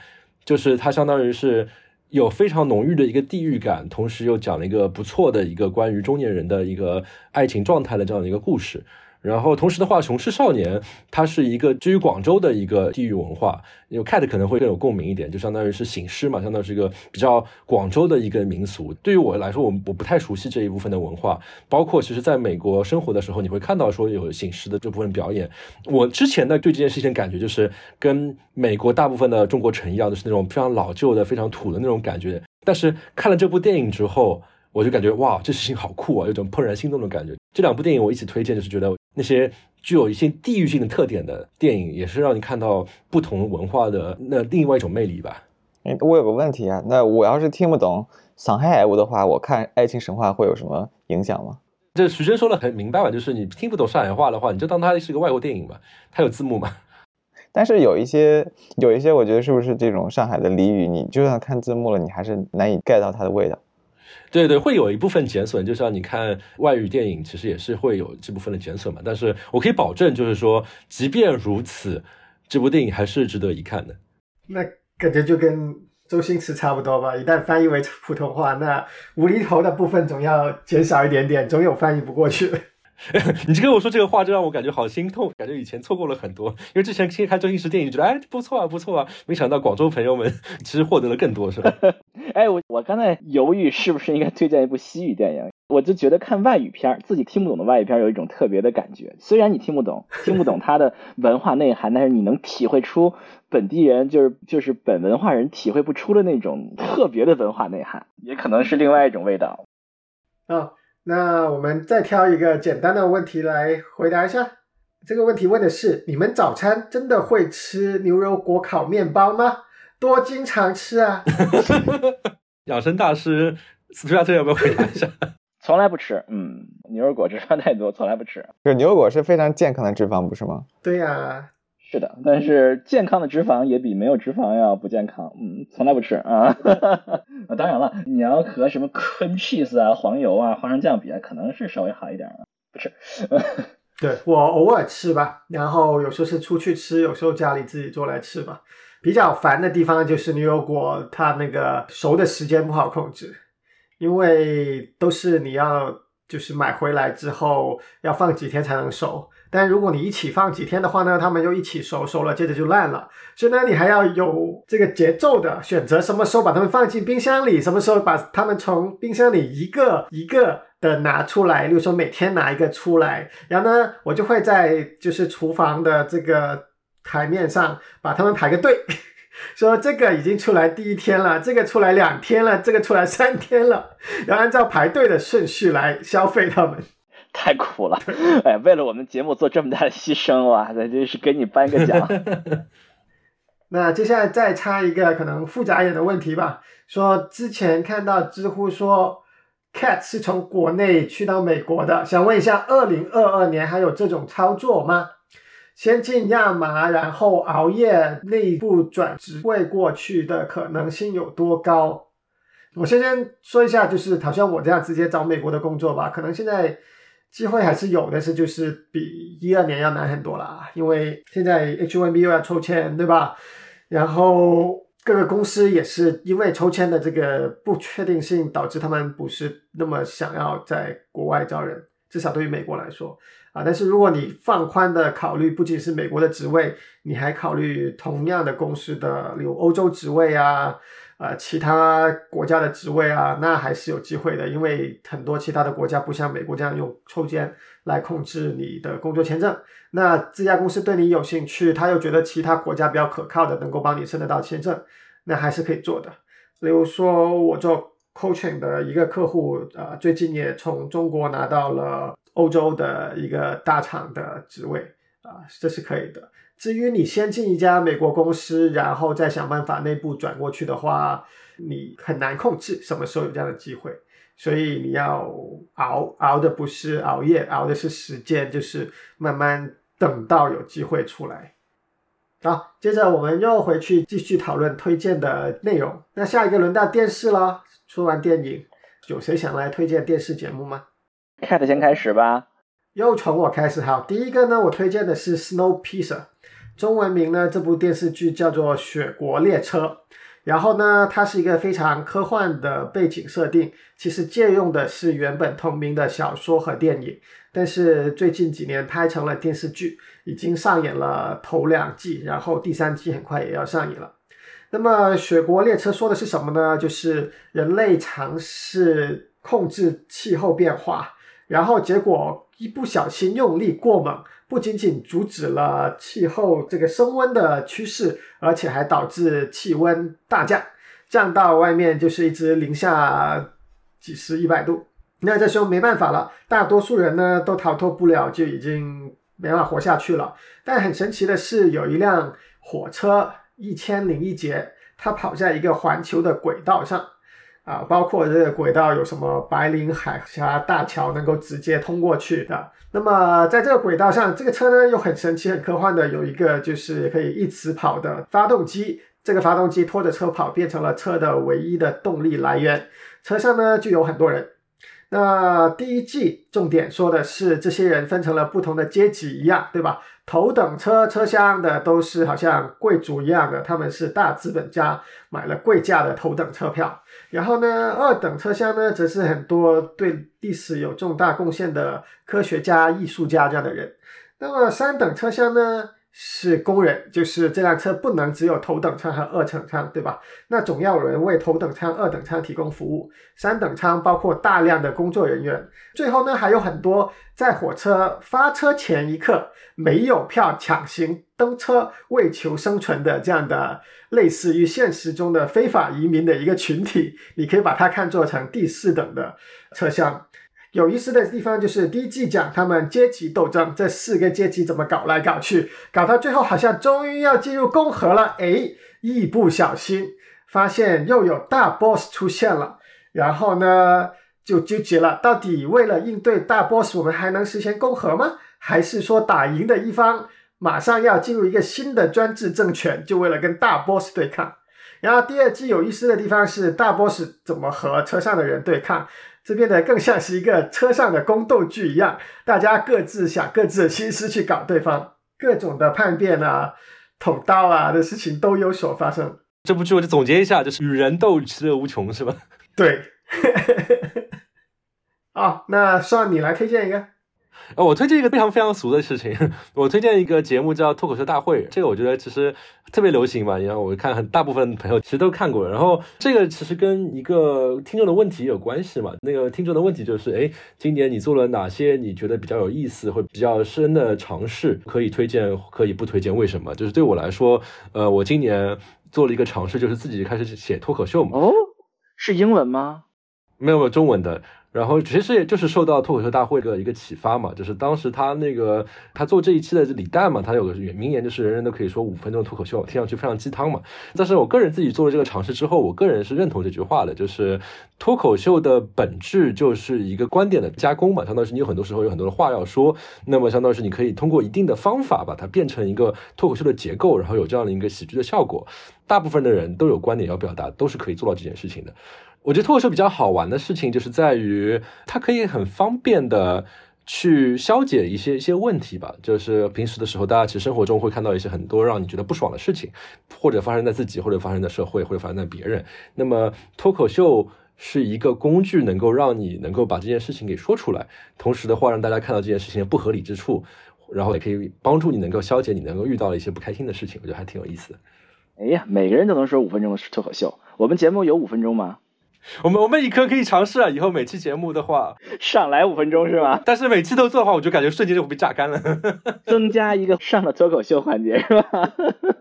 就是它相当于是。有非常浓郁的一个地域感，同时又讲了一个不错的一个关于中年人的一个爱情状态的这样的一个故事。然后同时的话，《雄狮少年》它是一个基于广州的一个地域文化，因为 cat 可能会更有共鸣一点，就相当于是醒狮嘛，相当于是一个比较广州的一个民俗。对于我来说，我我不太熟悉这一部分的文化，包括其实在美国生活的时候，你会看到说有醒狮的这部分表演。我之前呢对这件事情感觉就是跟美国大部分的中国城一样，都是那种非常老旧的、非常土的那种感觉。但是看了这部电影之后，我就感觉哇，这事情好酷啊，有种怦然心动的感觉。这两部电影我一起推荐，就是觉得那些具有一些地域性的特点的电影，也是让你看到不同文化的那另外一种魅力吧。哎，我有个问题啊，那我要是听不懂上海话的话，我看《爱情神话》会有什么影响吗？这徐峥说的很明白吧，就是你听不懂上海话的话，你就当它是个外国电影吧，它有字幕嘛。但是有一些有一些，我觉得是不是这种上海的俚语，你就算看字幕了，你还是难以 get 到它的味道。对对，会有一部分减损，就像你看外语电影，其实也是会有这部分的减损嘛。但是我可以保证，就是说，即便如此，这部电影还是值得一看的。那感觉就跟周星驰差不多吧？一旦翻译为普通话，那无厘头的部分总要减少一点点，总有翻译不过去。你这跟我说这个话，就让我感觉好心痛，感觉以前错过了很多。因为之前先看周星驰电影，觉得哎不错啊不错啊，没想到广州朋友们 其实获得了更多，是吧？哎，我我刚才犹豫是不是应该推荐一部西语电影，我就觉得看外语片自己听不懂的外语片有一种特别的感觉。虽然你听不懂，听不懂它的文化内涵，但是你能体会出本地人就是就是本文化人体会不出的那种特别的文化内涵，也可能是另外一种味道。啊。那我们再挑一个简单的问题来回答一下。这个问题问的是：你们早餐真的会吃牛油果烤面包吗？多经常吃啊！养生大师斯图亚特要不要回答一下？从来不吃。嗯，牛油果脂肪太多，从来不吃。就牛油果是非常健康的脂肪，不是吗？对呀。是的，但是健康的脂肪也比没有脂肪要不健康。嗯，从来不吃啊。啊，当然了，你要和什么 cream cheese 啊、黄油啊、花生酱比啊，可能是稍微好一点啊。不吃。对我偶尔吃吧，然后有时候是出去吃，有时候家里自己做来吃吧。比较烦的地方就是牛油果，它那个熟的时间不好控制，因为都是你要就是买回来之后要放几天才能熟。但如果你一起放几天的话呢，它们又一起熟，熟了接着就烂了。所以呢，你还要有这个节奏的选择，什么时候把它们放进冰箱里，什么时候把它们从冰箱里一个一个的拿出来。例如说每天拿一个出来，然后呢，我就会在就是厨房的这个台面上把它们排个队，说这个已经出来第一天了，这个出来两天了，这个出来三天了，然后按照排队的顺序来消费它们。太苦了，哎，为了我们节目做这么大的牺牲，哇，那真是给你颁个奖。那接下来再插一个可能复杂一点的问题吧，说之前看到知乎说，Cat 是从国内去到美国的，想问一下，二零二二年还有这种操作吗？先进亚麻，然后熬夜内部转职位过去的可能性有多高？我先先说一下，就是好像我这样直接找美国的工作吧，可能现在。机会还是有，但是就是比一二年要难很多啦，因为现在 H1B 又要抽签，对吧？然后各个公司也是因为抽签的这个不确定性，导致他们不是那么想要在国外招人，至少对于美国来说啊。但是如果你放宽的考虑，不仅是美国的职位，你还考虑同样的公司的，有欧洲职位啊。啊，其他国家的职位啊，那还是有机会的，因为很多其他的国家不像美国这样用抽签来控制你的工作签证。那这家公司对你有兴趣，他又觉得其他国家比较可靠的，能够帮你申得到签证，那还是可以做的。例如说，我做 coaching 的一个客户，啊，最近也从中国拿到了欧洲的一个大厂的职位，啊，这是可以的。至于你先进一家美国公司，然后再想办法内部转过去的话，你很难控制什么时候有这样的机会，所以你要熬熬的不是熬夜，熬的是时间，就是慢慢等到有机会出来。好，接着我们又回去继续讨论推荐的内容。那下一个轮到电视了，说完电影，有谁想来推荐电视节目吗？Cat 先开始吧。又从我开始，好，第一个呢，我推荐的是 Snowpiercer。中文名呢？这部电视剧叫做《雪国列车》，然后呢，它是一个非常科幻的背景设定，其实借用的是原本同名的小说和电影，但是最近几年拍成了电视剧，已经上演了头两季，然后第三季很快也要上映了。那么《雪国列车》说的是什么呢？就是人类尝试控制气候变化，然后结果一不小心用力过猛。不仅仅阻止了气候这个升温的趋势，而且还导致气温大降，降到外面就是一直零下几十、一百度。那这时候没办法了，大多数人呢都逃脱不了，就已经没办法活下去了。但很神奇的是，有一辆火车一千零一节，它跑在一个环球的轨道上。啊，包括这个轨道有什么白令海峡大桥能够直接通过去的。那么在这个轨道上，这个车呢又很神奇、很科幻的，有一个就是可以一直跑的发动机。这个发动机拖着车跑，变成了车的唯一的动力来源。车上呢就有很多人。那第一季重点说的是这些人分成了不同的阶级一样，对吧？头等车车厢的都是好像贵族一样的，他们是大资本家，买了贵价的头等车票。然后呢，二等车厢呢，则是很多对历史有重大贡献的科学家、艺术家这样的人。那么三等车厢呢？是工人，就是这辆车不能只有头等舱和二等舱，对吧？那总要有人为头等舱、二等舱提供服务。三等舱包括大量的工作人员。最后呢，还有很多在火车发车前一刻没有票强行登车为求生存的这样的类似于现实中的非法移民的一个群体。你可以把它看作成第四等的车厢。有意思的地方就是第一季讲他们阶级斗争，这四个阶级怎么搞来搞去，搞到最后好像终于要进入共和了。哎，一不小心发现又有大 boss 出现了，然后呢就纠结了，到底为了应对大 boss，我们还能实现共和吗？还是说打赢的一方马上要进入一个新的专制政权，就为了跟大 boss 对抗。然后第二季有意思的地方是大 boss 怎么和车上的人对抗，这变得更像是一个车上的宫斗剧一样，大家各自想各自的心思去搞对方，各种的叛变啊、捅刀啊的事情都有所发生。这部剧我就总结一下，就是与人斗，其乐无穷，是吧？对。啊，那算你来推荐一个。呃，我推荐一个非常非常俗的事情，我推荐一个节目叫《脱口秀大会》，这个我觉得其实特别流行嘛，然后我看很大部分朋友其实都看过。然后这个其实跟一个听众的问题有关系嘛，那个听众的问题就是，哎，今年你做了哪些你觉得比较有意思或比较深的尝试？可以推荐，可以不推荐？为什么？就是对我来说，呃，我今年做了一个尝试，就是自己开始写脱口秀嘛。哦，是英文吗？没有，没有中文的。然后其实也就是受到脱口秀大会的一个启发嘛，就是当时他那个他做这一期的李诞嘛，他有个名言就是人人都可以说五分钟脱口秀，听上去非常鸡汤嘛。但是我个人自己做了这个尝试之后，我个人是认同这句话的，就是脱口秀的本质就是一个观点的加工嘛，相当于是你有很多时候有很多的话要说，那么相当于是你可以通过一定的方法把它变成一个脱口秀的结构，然后有这样的一个喜剧的效果。大部分的人都有观点要表达，都是可以做到这件事情的。我觉得脱口秀比较好玩的事情，就是在于它可以很方便的去消解一些一些问题吧。就是平时的时候，大家其实生活中会看到一些很多让你觉得不爽的事情，或者发生在自己，或者发生在社会，或者发生在别人。那么脱口秀是一个工具，能够让你能够把这件事情给说出来，同时的话让大家看到这件事情的不合理之处，然后也可以帮助你能够消解你能够遇到的一些不开心的事情。我觉得还挺有意思的。哎呀，每个人都能说五分钟的脱口秀，我们节目有五分钟吗？我们我们以可可以尝试啊，以后每期节目的话上来五分钟是吗？但是每期都做的话，我就感觉瞬间就会被榨干了。增加一个上了脱口秀环节是吧？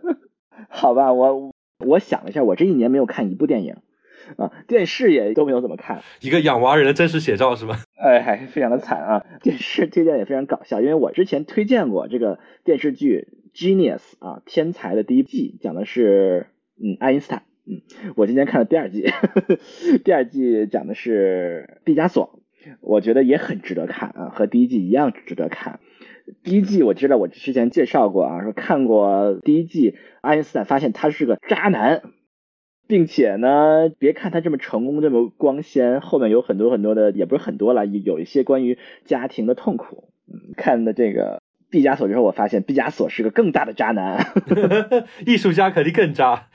好吧，我我想了一下，我这一年没有看一部电影啊，电视也都没有怎么看。一个养娃人的真实写照是吗？哎，还非常的惨啊！电视推荐也非常搞笑，因为我之前推荐过这个电视剧《Genius》啊，天才的第一季，讲的是嗯爱因斯坦。嗯，我今天看了第二季，第二季讲的是毕加索，我觉得也很值得看啊，和第一季一样值得看。第一季我知道我之前介绍过啊，说看过第一季，爱因斯坦发现他是个渣男，并且呢，别看他这么成功这么光鲜，后面有很多很多的，也不是很多了，有一些关于家庭的痛苦。嗯，看的这个。毕加索之后，我发现毕加索是个更大的渣男，艺术家肯定更渣，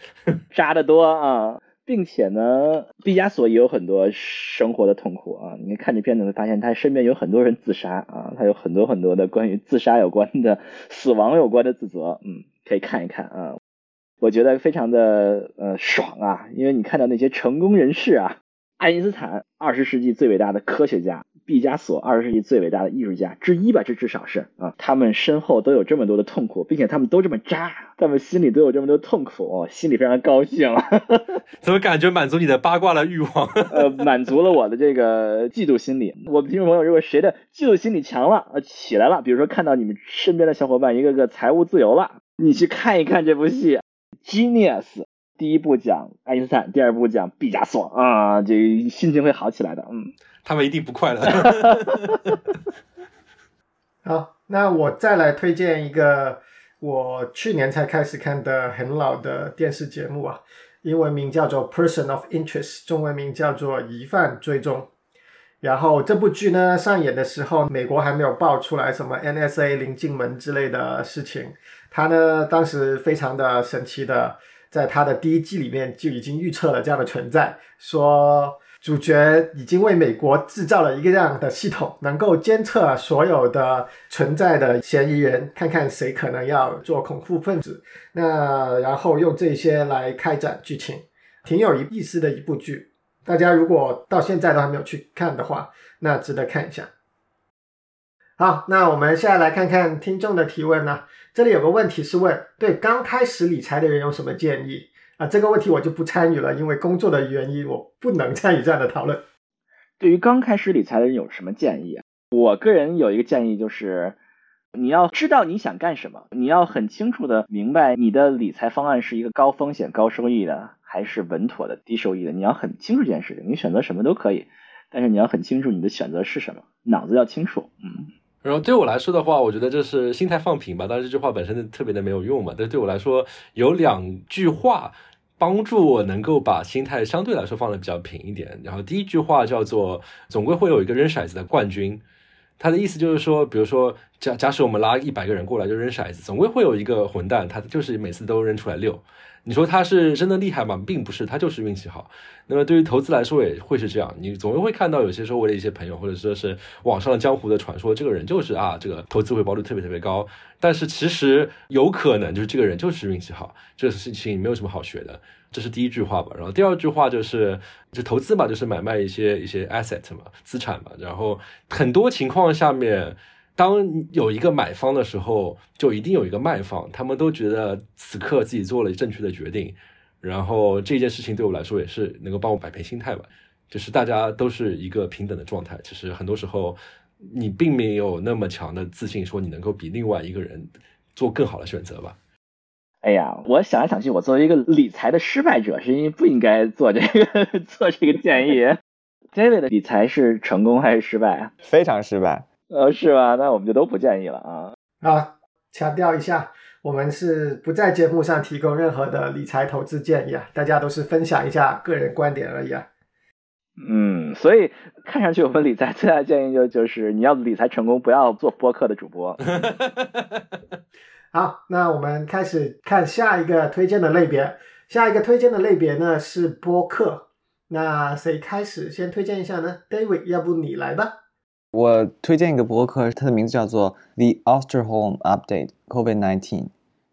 渣的多啊，并且呢，毕加索也有很多生活的痛苦啊。你看这片子会发现，他身边有很多人自杀啊，他有很多很多的关于自杀有关的、死亡有关的自责，嗯，可以看一看啊。我觉得非常的呃爽啊，因为你看到那些成功人士啊，爱因斯坦，二十世纪最伟大的科学家。毕加索，二十世纪最伟大的艺术家之一吧，这至少是啊。他们身后都有这么多的痛苦，并且他们都这么渣，他们心里都有这么多痛苦，哦，心里非常高兴。怎么感觉满足你的八卦的欲望？呃，满足了我的这个嫉妒心理。我们听众朋友，如果谁的嫉妒心理强了，呃，起来了，比如说看到你们身边的小伙伴一个个财务自由了，你去看一看这部戏《Genius》，第一部讲爱因斯坦，第二部讲毕加索啊，这心情会好起来的，嗯。他们一定不快乐。好，那我再来推荐一个我去年才开始看的很老的电视节目啊，英文名叫做《Person of Interest》，中文名叫做《疑犯追踪》。然后这部剧呢上演的时候，美国还没有爆出来什么 NSA 临进门之类的事情。它呢当时非常的神奇的，在他的第一季里面就已经预测了这样的存在，说。主角已经为美国制造了一个这样的系统，能够监测所有的存在的嫌疑人，看看谁可能要做恐怖分子。那然后用这些来开展剧情，挺有意思的一部剧。大家如果到现在都还没有去看的话，那值得看一下。好，那我们现在来看看听众的提问呢。这里有个问题是问：对刚开始理财的人有什么建议？啊，这个问题我就不参与了，因为工作的原因，我不能参与这样的讨论。对于刚开始理财的人有什么建议？我个人有一个建议，就是你要知道你想干什么，你要很清楚的明白你的理财方案是一个高风险高收益的，还是稳妥的低收益的。你要很清楚这件事情，你选择什么都可以，但是你要很清楚你的选择是什么，脑子要清楚。嗯，然后对我来说的话，我觉得这是心态放平吧。当然这句话本身特别的没有用嘛，但是对我来说有两句话帮助我能够把心态相对来说放的比较平一点。然后第一句话叫做“总归会有一个扔骰子的冠军”，他的意思就是说，比如说假假使我们拉一百个人过来就扔骰子，总归会有一个混蛋，他就是每次都扔出来六。你说他是真的厉害吗？并不是，他就是运气好。那么对于投资来说也会是这样，你总会看到有些周围的一些朋友，或者说是网上的江湖的传说，这个人就是啊，这个投资回报率特别特别高。但是其实有可能就是这个人就是运气好，这个事情没有什么好学的。这是第一句话吧。然后第二句话就是，就投资嘛，就是买卖一些一些 asset 嘛，资产嘛。然后很多情况下面。当有一个买方的时候，就一定有一个卖方，他们都觉得此刻自己做了正确的决定，然后这件事情对我来说也是能够帮我摆平心态吧，就是大家都是一个平等的状态。其实很多时候，你并没有那么强的自信，说你能够比另外一个人做更好的选择吧。哎呀，我想来想去，我作为一个理财的失败者，是因为不应该做这个 做这个建议。David 的理财是成功还是失败？非常失败。呃，是吧？那我们就都不建议了啊。啊，强调一下，我们是不在节目上提供任何的理财投资建议啊，大家都是分享一下个人观点而已啊。嗯，所以看上去我们理财最大的建议就就是你要理财成功，不要做播客的主播。好，那我们开始看下一个推荐的类别。下一个推荐的类别呢是播客。那谁开始先推荐一下呢？David，要不你来吧。我推荐一个博客，它的名字叫做 The Osterholm Update COVID-19。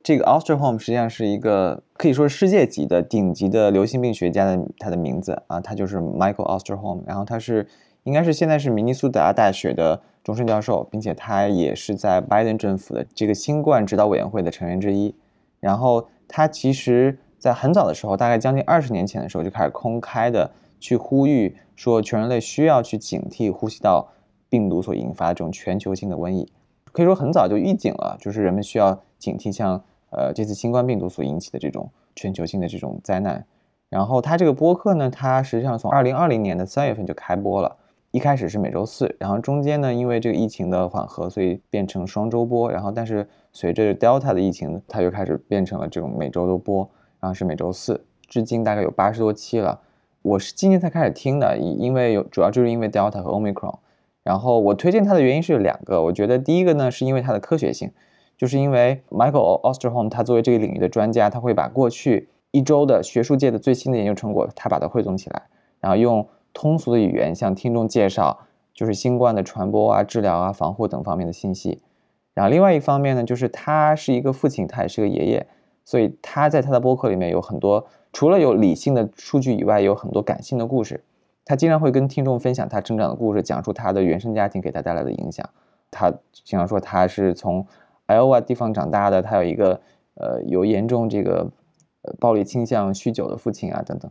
这个 Osterholm 实际上是一个可以说世界级的顶级的流行病学家的他的名字啊，他就是 Michael Osterholm。然后他是应该是现在是明尼苏达大学的终身教授，并且他也是在拜登政府的这个新冠指导委员会的成员之一。然后他其实在很早的时候，大概将近二十年前的时候就开始公开的去呼吁说，全人类需要去警惕呼吸道。病毒所引发这种全球性的瘟疫，可以说很早就预警了，就是人们需要警惕像呃这次新冠病毒所引起的这种全球性的这种灾难。然后它这个播客呢，它实际上从二零二零年的三月份就开播了，一开始是每周四，然后中间呢因为这个疫情的缓和，所以变成双周播。然后但是随着 Delta 的疫情，它又开始变成了这种每周都播，然后是每周四，至今大概有八十多期了。我是今年才开始听的，因为有主要就是因为 Delta 和 Omicron。然后我推荐它的原因是有两个，我觉得第一个呢是因为它的科学性，就是因为 Michael Osterholm 他作为这个领域的专家，他会把过去一周的学术界的最新的研究成果，他把它汇总起来，然后用通俗的语言向听众介绍，就是新冠的传播啊、治疗啊、防护等方面的信息。然后另外一方面呢，就是他是一个父亲，他也是个爷爷，所以他在他的播客里面有很多，除了有理性的数据以外，有很多感性的故事。他经常会跟听众分享他成长的故事，讲述他的原生家庭给他带来的影响。他经常说他是从 Iowa 地方长大的，他有一个呃有严重这个呃暴力倾向、酗酒的父亲啊等等。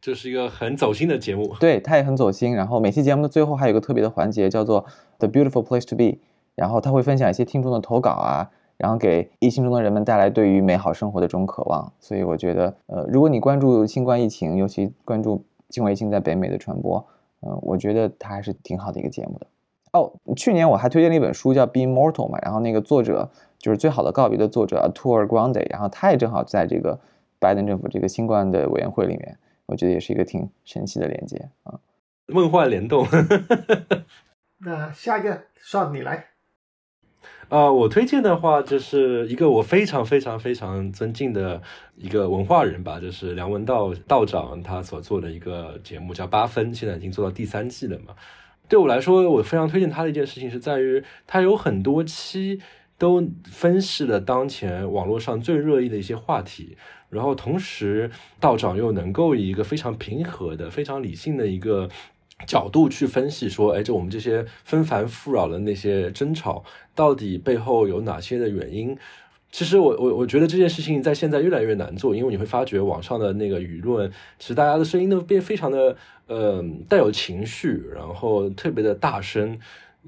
这是一个很走心的节目，对他也很走心。然后每期节目的最后还有一个特别的环节，叫做 The Beautiful Place to Be。然后他会分享一些听众的投稿啊，然后给疫情中的人们带来对于美好生活的这种渴望。所以我觉得，呃，如果你关注新冠疫情，尤其关注。金卫星在北美的传播，嗯，我觉得它还是挺好的一个节目的。哦，去年我还推荐了一本书叫《Be Mortal》嘛，然后那个作者就是《最好的告别》的作者 Artur Grande，然后他也正好在这个拜登政府这个新冠的委员会里面，我觉得也是一个挺神奇的连接啊，梦幻联动。那下一个，算你来。啊，我推荐的话就是一个我非常非常非常尊敬的一个文化人吧，就是梁文道道长他所做的一个节目叫八分，现在已经做到第三季了嘛。对我来说，我非常推荐他的一件事情是在于他有很多期都分析了当前网络上最热议的一些话题，然后同时道长又能够以一个非常平和的、非常理性的一个。角度去分析说，哎，这我们这些纷繁复扰的那些争吵，到底背后有哪些的原因？其实我我我觉得这件事情在现在越来越难做，因为你会发觉网上的那个舆论，其实大家的声音都变非常的呃带有情绪，然后特别的大声，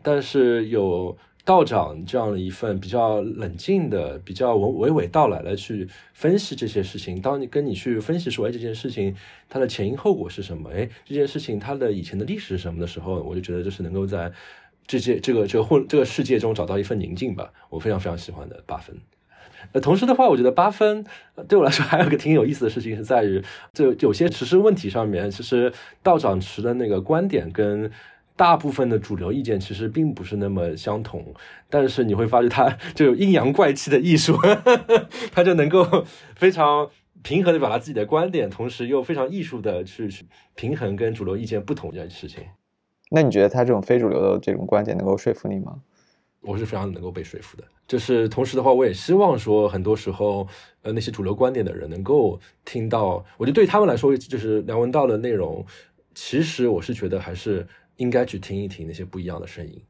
但是有。道长这样的一份比较冷静的、比较娓娓娓道来的去分析这些事情。当你跟你去分析说，哎，这件事情它的前因后果是什么？哎，这件事情它的以前的历史是什么的时候，我就觉得这是能够在这些这个这个混这个世界中找到一份宁静吧。我非常非常喜欢的八分。呃，同时的话，我觉得八分对我来说还有个挺有意思的事情是在于，就有些实施问题上面，其实道长持的那个观点跟大部分的主流意见其实并不是那么相同。但是你会发觉他就有阴阳怪气的艺术，他就能够非常平和的表达自己的观点，同时又非常艺术的去平衡跟主流意见不同这件事情。那你觉得他这种非主流的这种观点能够说服你吗？我是非常能够被说服的，就是同时的话，我也希望说，很多时候，呃，那些主流观点的人能够听到。我觉得对他们来说，就是梁文道的内容，其实我是觉得还是应该去听一听那些不一样的声音。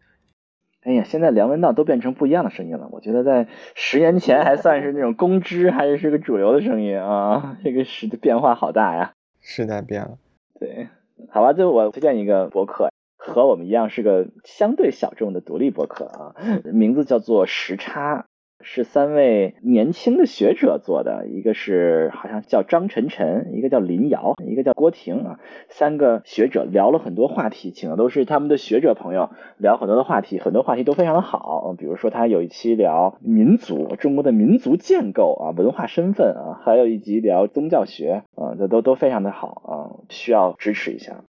哎呀，现在梁文道都变成不一样的声音了。我觉得在十年前还算是那种公知，还是是个主流的声音啊。这个时变化好大呀，时代变了。对，好吧，最后我推荐一个博客。和我们一样是个相对小众的独立博客啊，名字叫做时差。是三位年轻的学者做的，一个是好像叫张晨晨，一个叫林瑶，一个叫郭婷啊。三个学者聊了很多话题，请的都是他们的学者朋友，聊很多的话题，很多话题都非常的好。比如说他有一期聊民族，中国的民族建构啊，文化身份啊，还有一集聊宗教学啊，这都都非常的好啊，需要支持一下。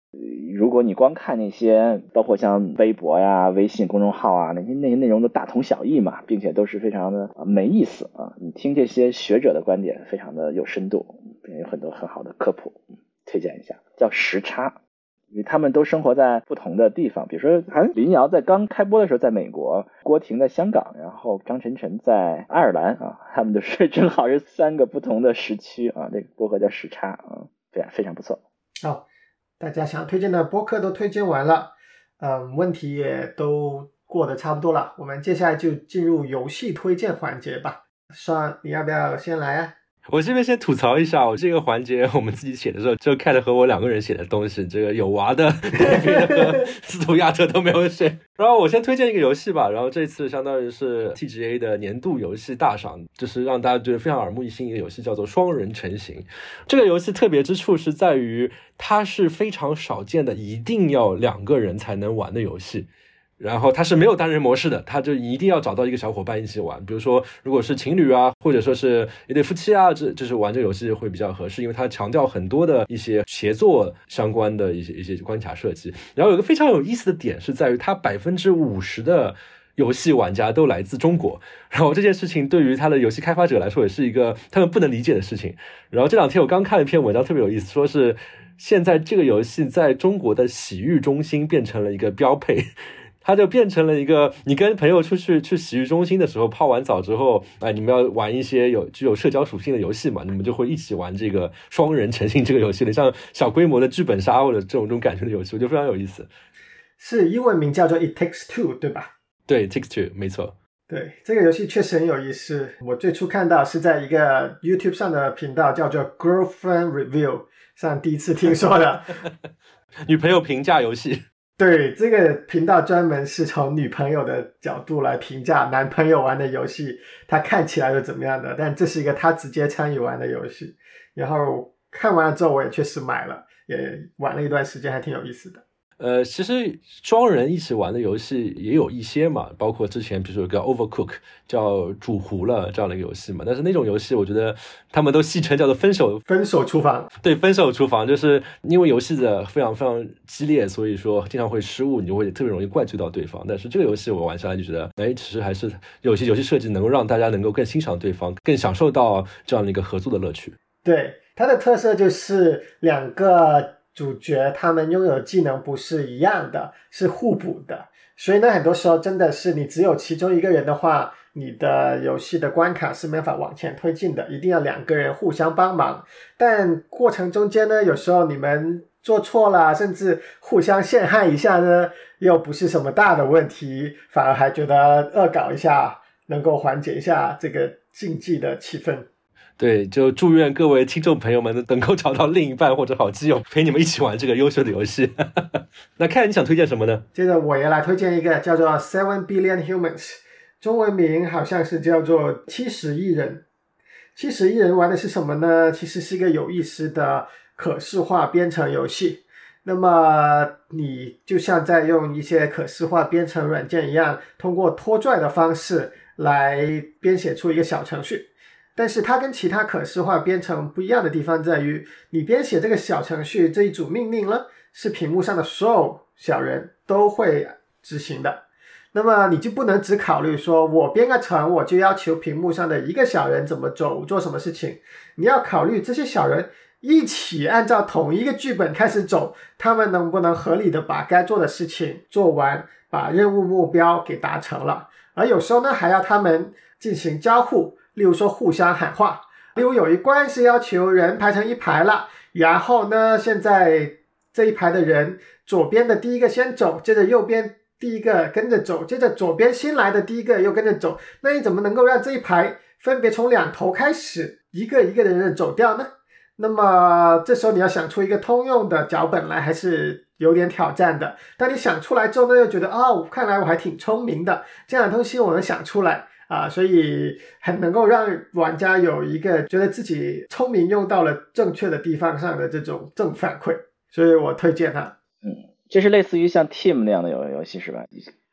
如果你光看那些，包括像微博呀、微信公众号啊，那些那些内容都大同小异嘛，并且都是非常的没意思啊。你听这些学者的观点，非常的有深度，并有很多很好的科普，推荐一下。叫时差，因为他们都生活在不同的地方。比如说，好像林瑶在刚开播的时候在美国，郭婷在香港，然后张晨晨在爱尔兰啊，他们都是正好是三个不同的时区啊。这个播客叫时差啊，非常非常不错。好。大家想推荐的播客都推荐完了，嗯，问题也都过得差不多了，我们接下来就进入游戏推荐环节吧。算，你要不要先来啊？我这边先吐槽一下，我这个环节我们自己写的时候，就看了和我两个人写的东西，这个有娃的斯图亚特 都没有写。然后我先推荐一个游戏吧，然后这次相当于是 TGA 的年度游戏大赏，就是让大家觉得非常耳目一新一个游戏，叫做《双人成行》。这个游戏特别之处是在于，它是非常少见的，一定要两个人才能玩的游戏。然后它是没有单人模式的，它就一定要找到一个小伙伴一起玩。比如说，如果是情侣啊，或者说是一对夫妻啊，这就是玩这个游戏会比较合适，因为它强调很多的一些协作相关的一些一些关卡设计。然后有个非常有意思的点是在于，它百分之五十的游戏玩家都来自中国。然后这件事情对于它的游戏开发者来说也是一个他们不能理解的事情。然后这两天我刚看了一篇文章，特别有意思，说是现在这个游戏在中国的洗浴中心变成了一个标配。它就变成了一个，你跟朋友出去去洗浴中心的时候，泡完澡之后，哎，你们要玩一些有具有社交属性的游戏嘛？你们就会一起玩这个双人成型这个游戏的，像小规模的剧本杀或者这种这种感觉的游戏，我觉得非常有意思。是英文名叫做 It Takes Two，对吧？对，Takes Two，没错。对，这个游戏确实很有意思。我最初看到是在一个 YouTube 上的频道叫做 Girlfriend Review 上第一次听说的，女朋友评价游戏。对这个频道专门是从女朋友的角度来评价男朋友玩的游戏，他看起来是怎么样的？但这是一个他直接参与玩的游戏。然后看完了之后，我也确实买了，也玩了一段时间，还挺有意思的。呃，其实双人一起玩的游戏也有一些嘛，包括之前比如说有个 Overcook 叫煮糊了这样的一个游戏嘛，但是那种游戏我觉得他们都戏称叫做分手分手厨房，对，分手厨房就是因为游戏的非常非常激烈，所以说经常会失误，你就会特别容易怪罪到对方。但是这个游戏我玩下来就觉得，哎，其实还是有些游戏设计能够让大家能够更欣赏对方，更享受到这样的一个合作的乐趣。对，它的特色就是两个。主角他们拥有的技能不是一样的，是互补的，所以呢，很多时候真的是你只有其中一个人的话，你的游戏的关卡是没法往前推进的，一定要两个人互相帮忙。但过程中间呢，有时候你们做错了，甚至互相陷害一下呢，又不是什么大的问题，反而还觉得恶搞一下，能够缓解一下这个竞技的气氛。对，就祝愿各位听众朋友们能够找到另一半或者好基友，陪你们一起玩这个优秀的游戏。那看你想推荐什么呢？接着我也来推荐一个叫做《Seven Billion Humans》，中文名好像是叫做七十亿人。七十亿人玩的是什么呢？其实是一个有意思的可视化编程游戏。那么你就像在用一些可视化编程软件一样，通过拖拽的方式来编写出一个小程序。但是它跟其他可视化编程不一样的地方在于，你编写这个小程序这一组命令呢，是屏幕上的所有小人都会执行的。那么你就不能只考虑说我编个程，我就要求屏幕上的一个小人怎么走，做什么事情。你要考虑这些小人一起按照同一个剧本开始走，他们能不能合理的把该做的事情做完，把任务目标给达成了。而有时候呢，还要他们进行交互。例如说互相喊话，例如有一关是要求人排成一排了，然后呢，现在这一排的人左边的第一个先走，接着右边第一个跟着走，接着左边新来的第一个又跟着走，那你怎么能够让这一排分别从两头开始一个一个的人走掉呢？那么这时候你要想出一个通用的脚本来，还是有点挑战的。当你想出来之后呢，又觉得啊，看来我还挺聪明的，这样的东西我能想出来。啊，所以很能够让玩家有一个觉得自己聪明用到了正确的地方上的这种正反馈，所以我推荐它。嗯，这是类似于像 Team 那样的游游戏是吧？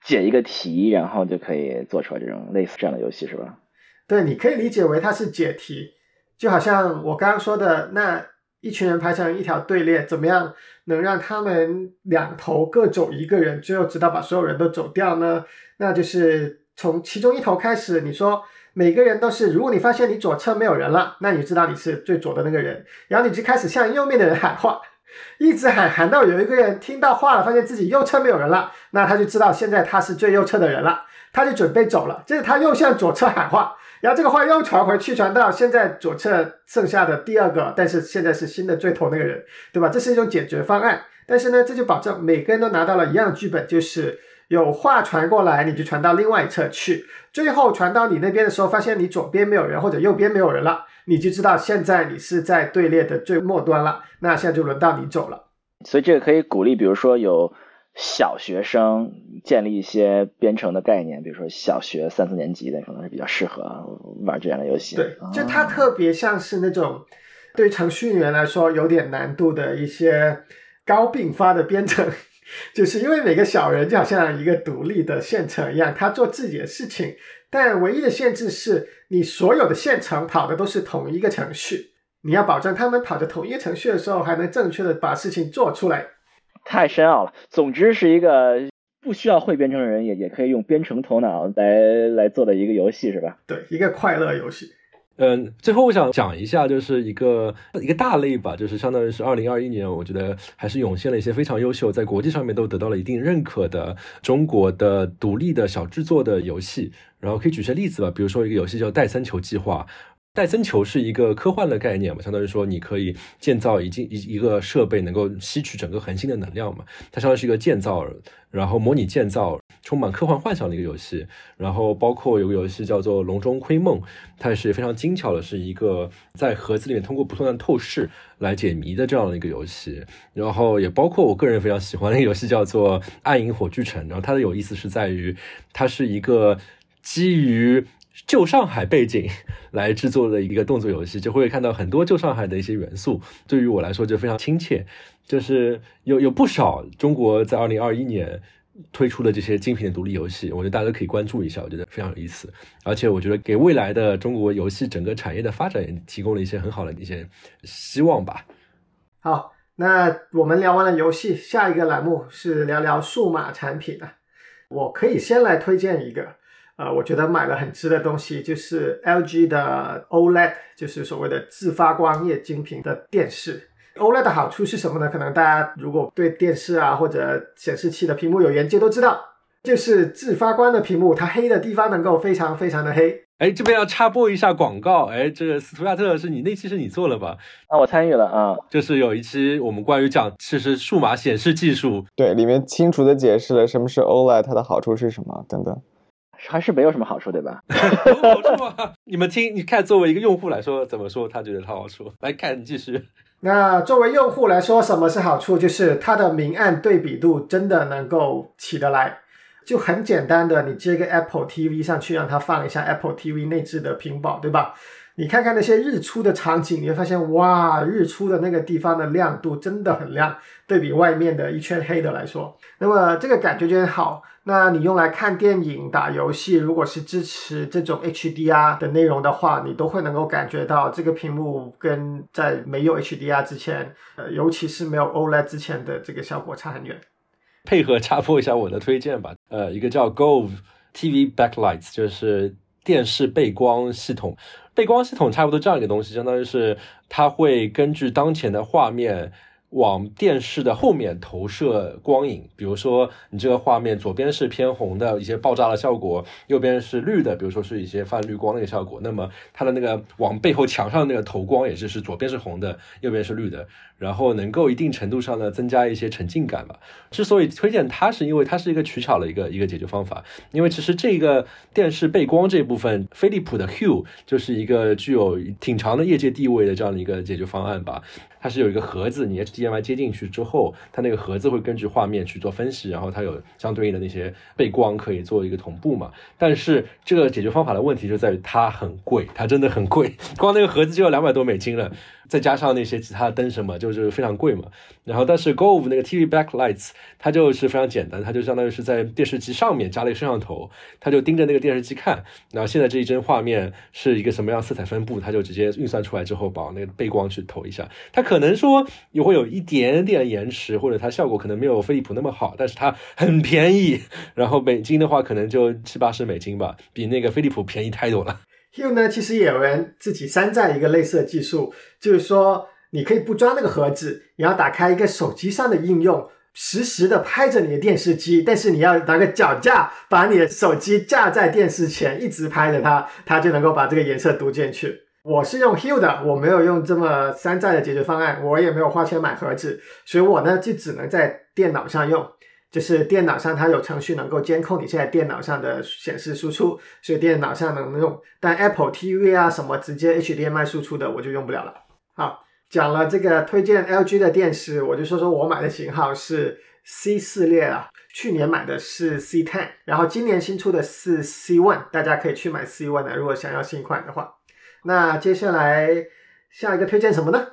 解一个题，然后就可以做出来这种类似这样的游戏是吧？对，你可以理解为它是解题，就好像我刚刚说的，那一群人排成一条队列，怎么样能让他们两头各走一个人，最后直到把所有人都走掉呢？那就是。从其中一头开始，你说每个人都是，如果你发现你左侧没有人了，那你知道你是最左的那个人，然后你就开始向右面的人喊话，一直喊喊到有一个人听到话了，发现自己右侧没有人了，那他就知道现在他是最右侧的人了，他就准备走了。接着他又向左侧喊话，然后这个话又传回去，传到现在左侧剩下的第二个，但是现在是新的最头那个人，对吧？这是一种解决方案，但是呢，这就保证每个人都拿到了一样的剧本，就是。有话传过来，你就传到另外一侧去。最后传到你那边的时候，发现你左边没有人或者右边没有人了，你就知道现在你是在队列的最末端了。那现在就轮到你走了。所以这个可以鼓励，比如说有小学生建立一些编程的概念，比如说小学三四年级的可能是比较适合玩这样的游戏。对，就它特别像是那种对程序员来说有点难度的一些高并发的编程。就是因为每个小人就好像一个独立的县城一样，他做自己的事情，但唯一的限制是你所有的县城跑的都是同一个程序，你要保证他们跑着同一个程序的时候，还能正确的把事情做出来。太深奥了，总之是一个不需要会编程的人也也可以用编程头脑来来做的一个游戏，是吧？对，一个快乐游戏。嗯，最后我想讲一下，就是一个一个大类吧，就是相当于是二零二一年，我觉得还是涌现了一些非常优秀，在国际上面都得到了一定认可的中国的独立的小制作的游戏。然后可以举些例子吧，比如说一个游戏叫《戴森球计划》。戴森球是一个科幻的概念嘛，相当于说你可以建造一一一个设备，能够吸取整个恒星的能量嘛。它相当于是一个建造，然后模拟建造，充满科幻幻想的一个游戏。然后包括有个游戏叫做《笼中窥梦》，它也是非常精巧的，是一个在盒子里面通过不断的透视来解谜的这样的一个游戏。然后也包括我个人非常喜欢的一个游戏叫做《暗影火炬城》，然后它的有意思是在于它是一个基于。旧上海背景 来制作的一个动作游戏，就会看到很多旧上海的一些元素。对于我来说就非常亲切，就是有有不少中国在二零二一年推出的这些精品的独立游戏，我觉得大家都可以关注一下，我觉得非常有意思。而且我觉得给未来的中国游戏整个产业的发展也提供了一些很好的一些希望吧。好，那我们聊完了游戏，下一个栏目是聊聊数码产品啊。我可以先来推荐一个。呃，我觉得买了很值的东西，就是 LG 的 OLED，就是所谓的自发光液晶屏的电视。OLED 的好处是什么呢？可能大家如果对电视啊或者显示器的屏幕有研究都知道，就是自发光的屏幕，它黑的地方能够非常非常的黑。哎，这边要插播一下广告，哎，这个斯图亚特是你那期是你做了吧？啊，我参与了啊，就是有一期我们关于讲其实数码显示技术，对，里面清楚的解释了什么是 OLED，它的好处是什么等等。还是没有什么好处，对吧？好处啊！你们听，你看，作为一个用户来说，怎么说？他觉得它好处？来看，继续。那作为用户来说，什么是好处？就是它的明暗对比度真的能够起得来。就很简单的，你接个 Apple TV 上去，让它放一下 Apple TV 内置的屏保，对吧？你看看那些日出的场景，你会发现哇，日出的那个地方的亮度真的很亮，对比外面的一圈黑的来说，那么这个感觉就很好。那你用来看电影、打游戏，如果是支持这种 HDR 的内容的话，你都会能够感觉到这个屏幕跟在没有 HDR 之前，呃，尤其是没有 OLED 之前的这个效果差很远。配合插播一下我的推荐吧，呃，一个叫 Gove TV Backlights，就是电视背光系统。背光系统差不多这样一个东西，相当于是它会根据当前的画面。往电视的后面投射光影，比如说你这个画面左边是偏红的一些爆炸的效果，右边是绿的，比如说是一些泛绿光的一个效果，那么它的那个往背后墙上那个投光也就是左边是红的，右边是绿的，然后能够一定程度上呢增加一些沉浸感吧。之所以推荐它，是因为它是一个取巧的一个一个解决方法，因为其实这个电视背光这部分，飞利浦的 Hue 就是一个具有挺长的业界地位的这样的一个解决方案吧。它是有一个盒子，你 HDMI 接进去之后，它那个盒子会根据画面去做分析，然后它有相对应的那些背光可以做一个同步嘛。但是这个解决方法的问题就在于它很贵，它真的很贵，光那个盒子就要两百多美金了。再加上那些其他的灯什么，就是非常贵嘛。然后，但是 Gove 那个 TV backlights 它就是非常简单，它就相当于是在电视机上面加了一个摄像头，它就盯着那个电视机看。然后现在这一帧画面是一个什么样色彩分布，它就直接运算出来之后，把那个背光去投一下。它可能说也会有一点点延迟，或者它效果可能没有飞利浦那么好，但是它很便宜。然后美金的话，可能就七八十美金吧，比那个飞利浦便宜太多了。Hue 呢，其实也有人自己山寨一个类似的技术，就是说你可以不装那个盒子，你要打开一个手机上的应用，实时的拍着你的电视机，但是你要拿个脚架把你的手机架在电视前，一直拍着它，它就能够把这个颜色读进去。我是用 Hue 的，我没有用这么山寨的解决方案，我也没有花钱买盒子，所以我呢就只能在电脑上用。就是电脑上它有程序能够监控你现在电脑上的显示输出，所以电脑上能用。但 Apple TV 啊什么直接 HDMI 输出的我就用不了了。好，讲了这个推荐 LG 的电视，我就说说我买的型号是 C 系列啊。去年买的是 C Ten，然后今年新出的是 C One，大家可以去买 C One 的，如果想要新款的话。那接下来下一个推荐什么呢？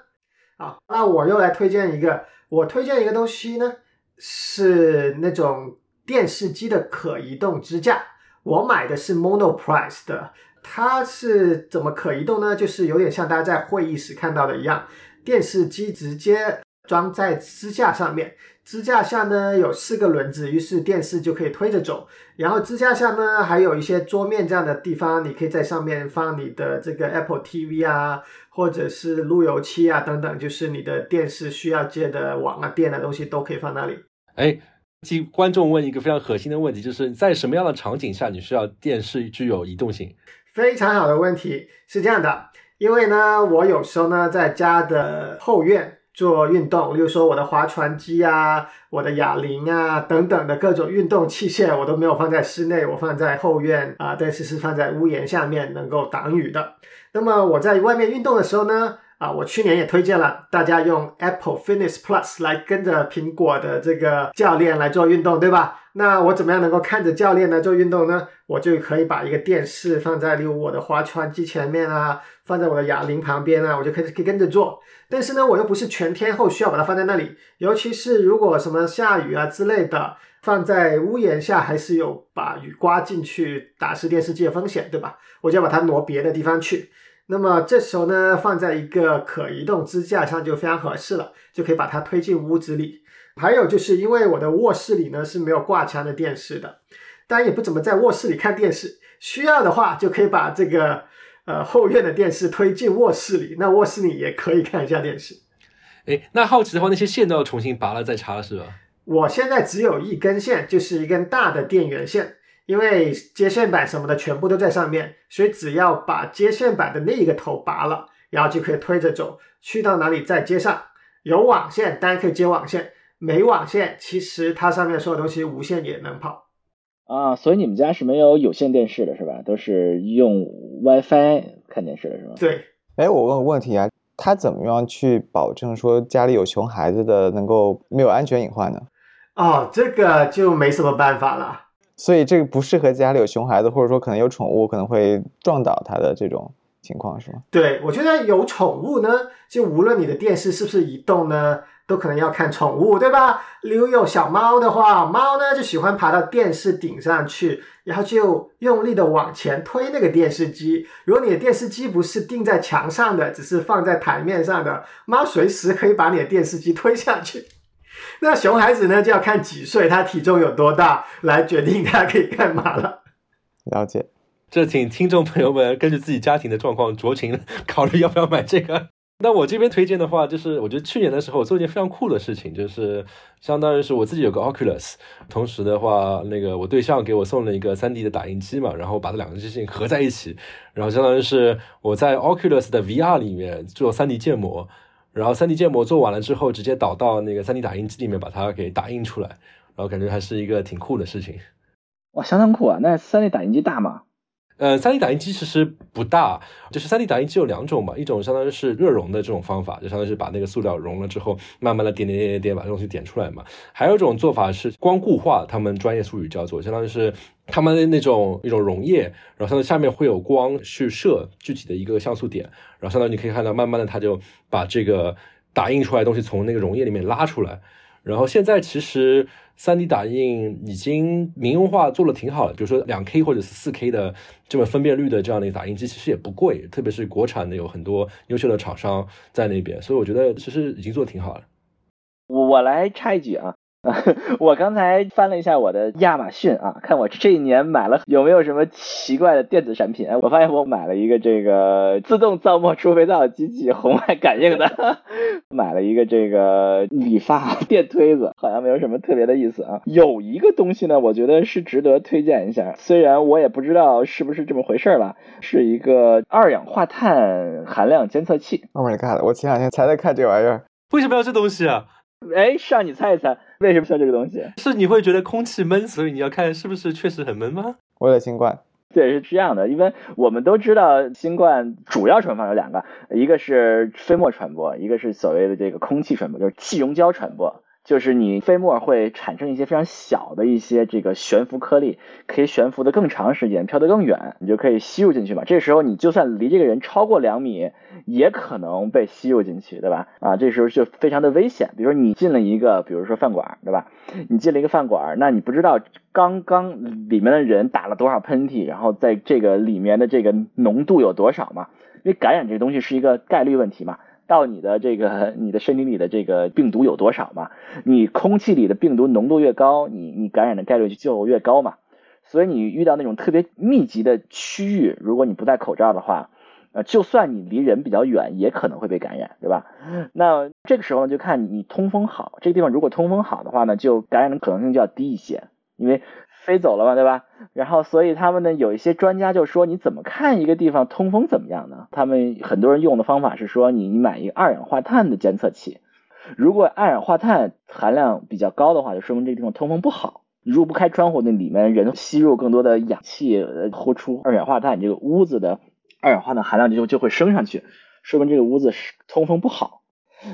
啊，那我又来推荐一个，我推荐一个东西呢。是那种电视机的可移动支架，我买的是 Monoprice 的。它是怎么可移动呢？就是有点像大家在会议室看到的一样，电视机直接装在支架上面，支架下呢有四个轮子，于是电视就可以推着走。然后支架下呢还有一些桌面这样的地方，你可以在上面放你的这个 Apple TV 啊，或者是路由器啊等等，就是你的电视需要接的网啊电的东西都可以放那里。哎，替观众问一个非常核心的问题，就是在什么样的场景下你需要电视具有移动性？非常好的问题，是这样的，因为呢，我有时候呢在家的后院做运动，例如说我的划船机啊、我的哑铃啊等等的各种运动器械，我都没有放在室内，我放在后院啊，但是是放在屋檐下面，能够挡雨的。那么我在外面运动的时候呢？啊，我去年也推荐了大家用 Apple Fitness Plus 来跟着苹果的这个教练来做运动，对吧？那我怎么样能够看着教练来做运动呢？我就可以把一个电视放在例如我的划船机前面啊，放在我的哑铃旁边啊，我就可以可以跟着做。但是呢，我又不是全天候需要把它放在那里，尤其是如果什么下雨啊之类的，放在屋檐下还是有把雨刮进去打湿电视机的风险，对吧？我就要把它挪别的地方去。那么这时候呢，放在一个可移动支架上就非常合适了，就可以把它推进屋子里。还有就是因为我的卧室里呢是没有挂墙的电视的，当然也不怎么在卧室里看电视，需要的话就可以把这个呃后院的电视推进卧室里，那卧室里也可以看一下电视。哎，那好奇的话，那些线都要重新拔了再插是吧？我现在只有一根线，就是一根大的电源线。因为接线板什么的全部都在上面，所以只要把接线板的那一个头拔了，然后就可以推着走，去到哪里再接上。有网线当然可以接网线，没网线其实它上面所有东西无线也能跑。啊，所以你们家是没有有线电视的是吧？都是用 WiFi 看电视的是吧？对。哎，我问个问题啊，他怎么样去保证说家里有熊孩子的能够没有安全隐患呢？哦，这个就没什么办法了。所以这个不适合家里有熊孩子，或者说可能有宠物可能会撞倒它的这种情况，是吗？对，我觉得有宠物呢，就无论你的电视是不是移动呢，都可能要看宠物，对吧？例如有小猫的话，猫呢就喜欢爬到电视顶上去，然后就用力的往前推那个电视机。如果你的电视机不是钉在墙上的，只是放在台面上的，猫随时可以把你的电视机推下去。那熊孩子呢，就要看几岁，他体重有多大来决定他可以干嘛了。了解。这请听众朋友们根据自己家庭的状况酌情考虑要不要买这个。那我这边推荐的话，就是我觉得去年的时候我做一件非常酷的事情，就是相当于是我自己有个 Oculus，同时的话，那个我对象给我送了一个 3D 的打印机嘛，然后把这两个机器合在一起，然后相当于是我在 Oculus 的 VR 里面做 3D 建模，然后 3D 建模做完了之后，直接导到那个 3D 打印机里面把它给打印出来，然后感觉还是一个挺酷的事情。哇，相当酷啊！那 3D 打印机大吗？呃，3D 打印机其实不大，就是 3D 打印机有两种嘛，一种相当于是热熔的这种方法，就相当于是把那个塑料熔了之后，慢慢的点点点点点把东西点出来嘛。还有一种做法是光固化，他们专业术语叫做，相当于是他们的那种一种溶液，然后它的下面会有光去射具体的一个像素点，然后相当于你可以看到，慢慢的它就把这个打印出来的东西从那个溶液里面拉出来。然后现在其实 3D 打印已经民用化做的挺好了，比如说两 K 或者是四 K 的这么分辨率的这样的一个打印机，其实也不贵，特别是国产的有很多优秀的厂商在那边，所以我觉得其实已经做的挺好了。我我来插一句啊。我刚才翻了一下我的亚马逊啊，看我这一年买了有没有什么奇怪的电子产品。我发现我买了一个这个自动造墨除肥皂机器，红外感应的，买了一个这个理发电推子，好像没有什么特别的意思啊。有一个东西呢，我觉得是值得推荐一下，虽然我也不知道是不是这么回事了，是一个二氧化碳含量监测器。Oh my god！我前两天才在看这玩意儿，为什么要这东西啊？哎，让你猜一猜，为什么需要这个东西？是你会觉得空气闷，所以你要看是不是确实很闷吗？为了新冠。对，是这样的，因为我们都知道新冠主要传播方有两个，一个是飞沫传播，一个是所谓的这个空气传播，就是气溶胶传播。就是你飞沫会产生一些非常小的一些这个悬浮颗粒，可以悬浮的更长时间，飘得更远，你就可以吸入进去嘛。这时候你就算离这个人超过两米，也可能被吸入进去，对吧？啊，这时候就非常的危险。比如说你进了一个，比如说饭馆，对吧？你进了一个饭馆，那你不知道刚刚里面的人打了多少喷嚏，然后在这个里面的这个浓度有多少嘛？因为感染这个东西是一个概率问题嘛。到你的这个你的身体里的这个病毒有多少嘛？你空气里的病毒浓度越高，你你感染的概率就越高嘛。所以你遇到那种特别密集的区域，如果你不戴口罩的话，呃，就算你离人比较远，也可能会被感染，对吧？那这个时候，就看你通风好，这个地方如果通风好的话呢，就感染的可能性就要低一些，因为。飞走了嘛，对吧？然后，所以他们呢，有一些专家就说，你怎么看一个地方通风怎么样呢？他们很多人用的方法是说，你你买一个二氧化碳的监测器，如果二氧化碳含量比较高的话，就说明这个地方通风不好。如果不开窗户，那里面人吸入更多的氧气，呼出二氧化碳，这个屋子的二氧化碳含量就就会升上去，说明这个屋子是通风不好。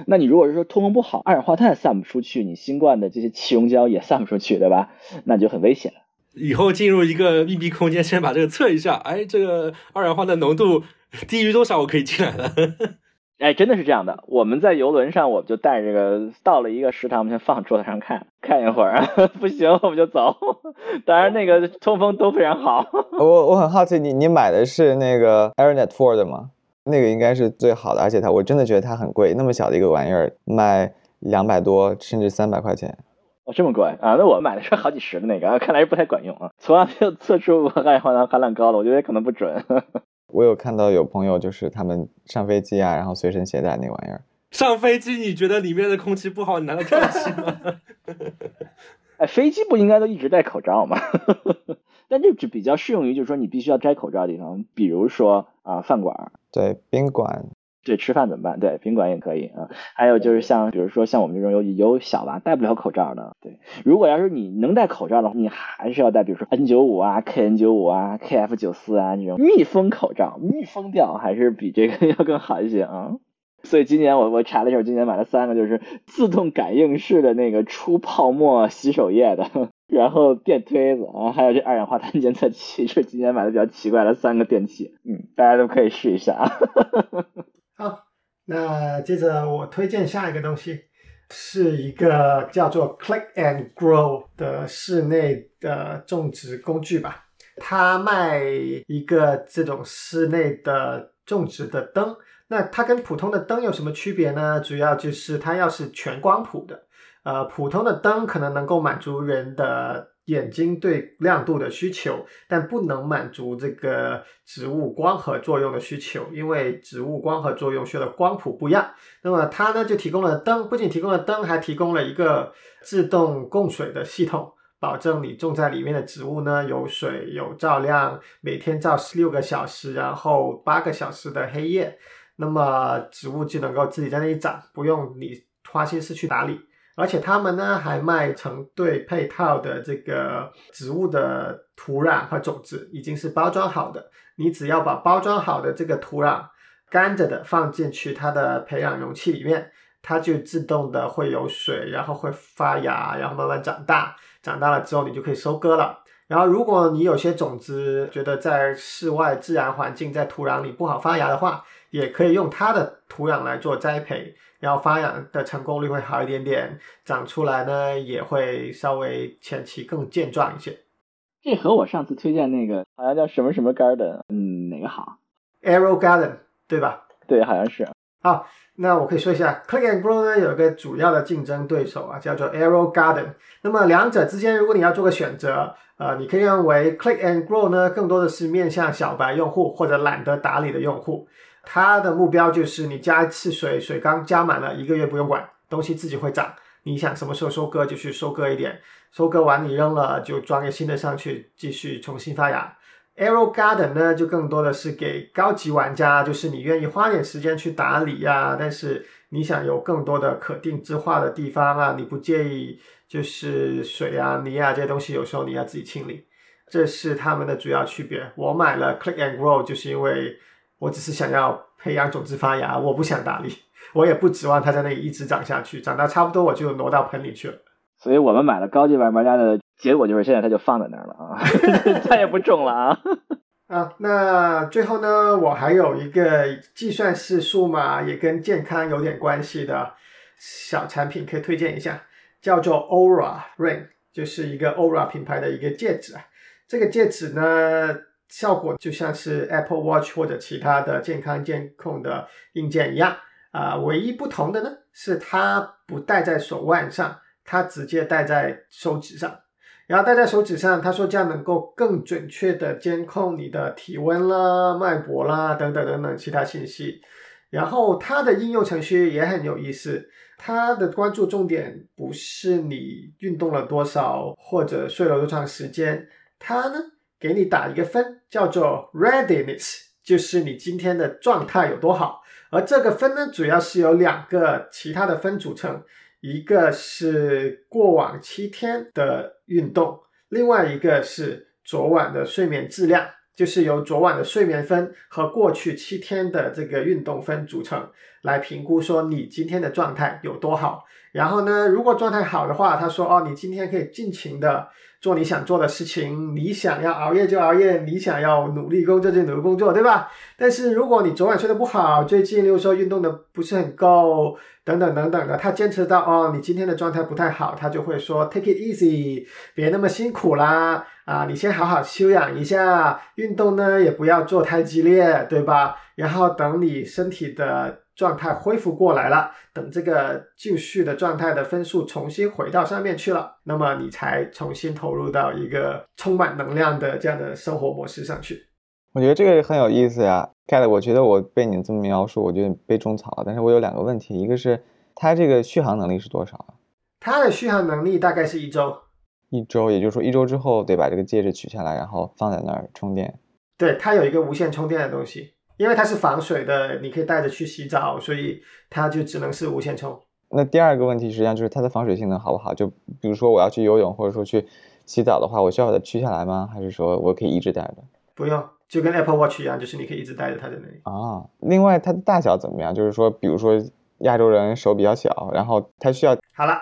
那你如果是说通风不好，二氧化碳散不出去，你新冠的这些气溶胶也散不出去，对吧？那就很危险。以后进入一个密闭空间，先把这个测一下，哎，这个二氧化碳浓度低于多少，我可以进来了。哎，真的是这样的。我们在游轮上，我们就带这个到了一个食堂，我们先放桌子上看看一会儿，不行我们就走。当然那个通风都非常好。我我很好奇，你你买的是那个 AirNet Four 的吗？那个应该是最好的，而且它我真的觉得它很贵，那么小的一个玩意儿卖两百多甚至三百块钱。哦，这么贵啊？那我买的是好几十的那个，看来是不太管用啊。从来没有测出二氧化碳含量高的，我觉得可能不准。我有看到有朋友就是他们上飞机啊，然后随身携带那玩意儿。上飞机你觉得里面的空气不好，你拿来透气吗？哎，飞机不应该都一直戴口罩吗？但这只比较适用于，就是说你必须要摘口罩的地方，比如说啊饭馆，对宾馆，对吃饭怎么办？对宾馆也可以啊。还有就是像，比如说像我们这种有有小娃戴不了口罩的，对。如果要是你能戴口罩的话，你还是要戴，比如说 N 九五啊、KN 九五啊、KF 九四啊这种密封口罩，密封掉还是比这个 要更好一些啊。所以今年我我查了一下，今年买了三个，就是自动感应式的那个出泡沫洗手液的。然后电推子啊，还有这二氧化碳监测器，是今年买的比较奇怪的三个电器。嗯，大家都可以试一下啊。好，那接着我推荐下一个东西，是一个叫做 Click and Grow 的室内的种植工具吧。它卖一个这种室内的种植的灯。那它跟普通的灯有什么区别呢？主要就是它要是全光谱的。呃，普通的灯可能能够满足人的眼睛对亮度的需求，但不能满足这个植物光合作用的需求，因为植物光合作用需要的光谱不一样。那么它呢就提供了灯，不仅提供了灯，还提供了一个自动供水的系统，保证你种在里面的植物呢有水有照亮，每天照十六个小时，然后八个小时的黑夜，那么植物就能够自己在那里长，不用你花心思去打理。而且他们呢还卖成对配套的这个植物的土壤和种子，已经是包装好的。你只要把包装好的这个土壤干着的放进去它的培养容器里面，它就自动的会有水，然后会发芽，然后慢慢长大。长大了之后你就可以收割了。然后如果你有些种子觉得在室外自然环境在土壤里不好发芽的话，也可以用它的土壤来做栽培。然后发芽的成功率会好一点点，长出来呢也会稍微前期更健壮一些。这和我上次推荐那个好像叫什么什么 garden，嗯，哪个好？Arrow Garden，对吧？对，好像是。好，那我可以说一下，Click and Grow 呢有一个主要的竞争对手啊，叫做 Arrow Garden。那么两者之间，如果你要做个选择，呃，你可以认为 Click and Grow 呢更多的是面向小白用户或者懒得打理的用户。它的目标就是你加一次水，水缸加满了，一个月不用管，东西自己会长。你想什么时候收割就去收割一点，收割完你扔了就装个新的上去，继续重新发芽。Arrow Garden 呢就更多的是给高级玩家，就是你愿意花点时间去打理呀，但是你想有更多的可定制化的地方啊，你不介意就是水啊、泥啊这些东西有时候你要自己清理，这是他们的主要区别。我买了 Click and Grow 就是因为。我只是想要培养种子发芽，我不想打理，我也不指望它在那里一直长下去，长到差不多我就挪到盆里去了。所以我们买了高级玩玩家的结果就是现在它就放在那儿了啊，再也不种了啊。啊，那最后呢，我还有一个计算式数码也跟健康有点关系的小产品可以推荐一下，叫做 Aura Ring，就是一个 Aura 品牌的一个戒指啊。这个戒指呢。效果就像是 Apple Watch 或者其他的健康监控的硬件一样啊，唯一不同的呢是它不戴在手腕上，它直接戴在手指上。然后戴在手指上，他说这样能够更准确的监控你的体温啦、脉搏啦等等等等其他信息。然后它的应用程序也很有意思，它的关注重点不是你运动了多少或者睡了多长时间，它呢？给你打一个分，叫做 readiness，就是你今天的状态有多好。而这个分呢，主要是由两个其他的分组成，一个是过往七天的运动，另外一个是昨晚的睡眠质量，就是由昨晚的睡眠分和过去七天的这个运动分组成，来评估说你今天的状态有多好。然后呢，如果状态好的话，他说哦，你今天可以尽情的。做你想做的事情，你想要熬夜就熬夜，你想要努力工作就努力工作，对吧？但是如果你昨晚睡得不好，最近又说运动的不是很够，等等等等的，他坚持到哦，你今天的状态不太好，他就会说 take it easy，别那么辛苦啦，啊，你先好好休养一下，运动呢也不要做太激烈，对吧？然后等你身体的。状态恢复过来了，等这个就绪的状态的分数重新回到上面去了，那么你才重新投入到一个充满能量的这样的生活模式上去。我觉得这个很有意思呀，Cat，我觉得我被你这么描述，我觉得被种草了。但是我有两个问题，一个是它这个续航能力是多少啊？它的续航能力大概是一周。一周，也就是说一周之后得把这个戒指取下来，然后放在那儿充电。对，它有一个无线充电的东西。因为它是防水的，你可以带着去洗澡，所以它就只能是无线充。那第二个问题实际上就是它的防水性能好不好？就比如说我要去游泳或者说去洗澡的话，我需要把它取下来吗？还是说我可以一直带着？不用，就跟 Apple Watch 一样，就是你可以一直带着它在那里。啊，另外它的大小怎么样？就是说，比如说亚洲人手比较小，然后它需要……好了，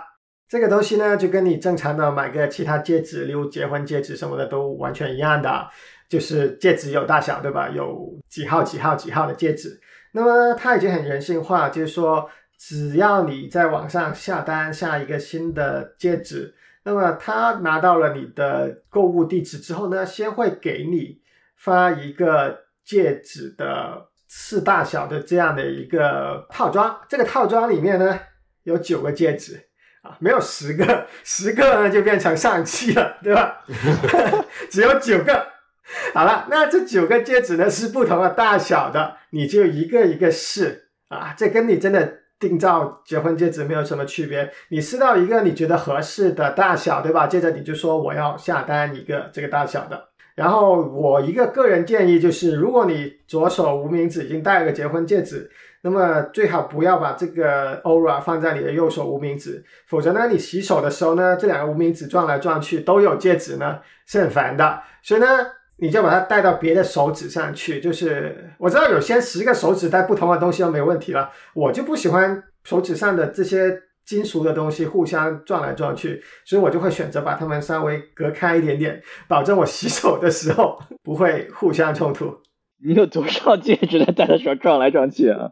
这个东西呢，就跟你正常的买个其他戒指，例如结婚戒指什么的，都完全一样的，就是戒指有大小，对吧？有几号、几号、几号的戒指。那么它已经很人性化，就是说，只要你在网上下单下一个新的戒指，那么他拿到了你的购物地址之后呢，先会给你发一个戒指的次大小的这样的一个套装。这个套装里面呢，有九个戒指。啊，没有十个，十个呢就变成上期了，对吧？只有九个。好了，那这九个戒指呢是不同的大小的，你就一个一个试啊。这跟你真的定造结婚戒指没有什么区别。你试到一个你觉得合适的大小，对吧？接着你就说我要下单一个这个大小的。然后我一个个人建议就是，如果你左手无名指已经戴了个结婚戒指。那么最好不要把这个 Aura 放在你的右手无名指，否则呢，你洗手的时候呢，这两个无名指撞来撞去都有戒指呢，是很烦的。所以呢，你就把它戴到别的手指上去。就是我知道有些十个手指戴不同的东西都没问题了，我就不喜欢手指上的这些金属的东西互相撞来撞去，所以我就会选择把它们稍微隔开一点点，保证我洗手的时候 不会互相冲突。你有多少戒指在戴的时候撞来撞去啊？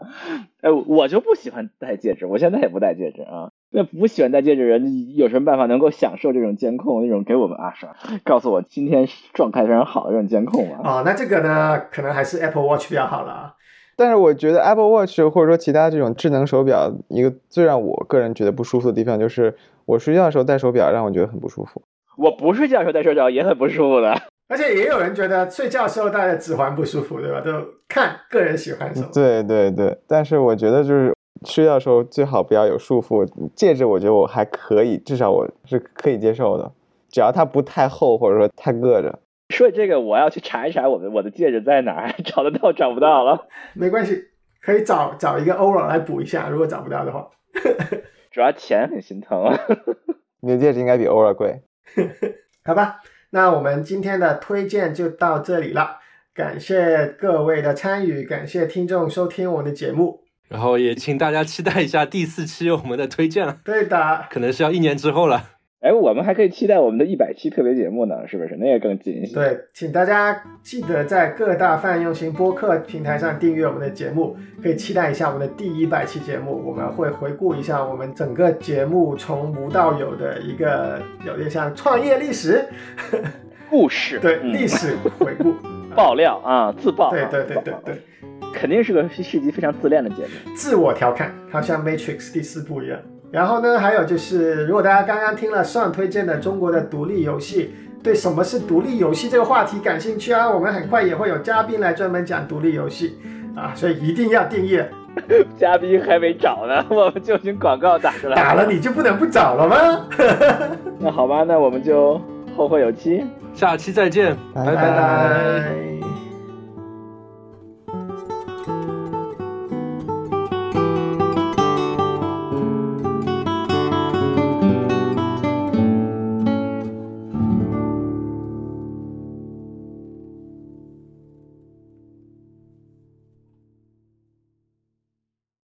哎，我就不喜欢戴戒指，我现在也不戴戒指啊。那不喜欢戴戒指人有什么办法能够享受这种监控？那种给我们阿爽告诉我今天状态非常好的这种监控吗？哦，那这个呢，可能还是 Apple Watch 比较好了。但是我觉得 Apple Watch 或者说其他这种智能手表，一个最让我个人觉得不舒服的地方就是，我睡觉的时候戴手表让我觉得很不舒服。我不睡觉的时候戴手表也很不舒服的。而且也有人觉得睡觉时候戴的指环不舒服，对吧？都看个人喜欢什么。对对对，但是我觉得就是睡觉时候最好不要有束缚。戒指我觉得我还可以，至少我是可以接受的，只要它不太厚或者说太硌着。说这个我要去查一查我的我的戒指在哪儿，找得到找不到了。没关系，可以找找一个 Aura 来补一下，如果找不到的话。主要钱很心疼啊。你的戒指应该比 Aura 贵。好吧。那我们今天的推荐就到这里了，感谢各位的参与，感谢听众收听我的节目，然后也请大家期待一下第四期我们的推荐了。对的，可能是要一年之后了。哎，我们还可以期待我们的一百期特别节目呢，是不是？那也更近一些。对，请大家记得在各大泛用型播客平台上订阅我们的节目，可以期待一下我们的第一百期节目。我们会回顾一下我们整个节目从无到有的一个有点像创业历史故事，对历史回顾爆料啊，自爆。对对对对对，肯定是个 是一集非常自恋的节目，自我调侃，好像 Matrix 第四部一样。然后呢，还有就是，如果大家刚刚听了上推荐的中国的独立游戏，对什么是独立游戏这个话题感兴趣啊，我们很快也会有嘉宾来专门讲独立游戏啊，所以一定要订阅。嘉宾还没找呢，我们就已经广告打出来，打了你就不能不找了吗？那好吧，那我们就后会有期，下期再见，拜拜。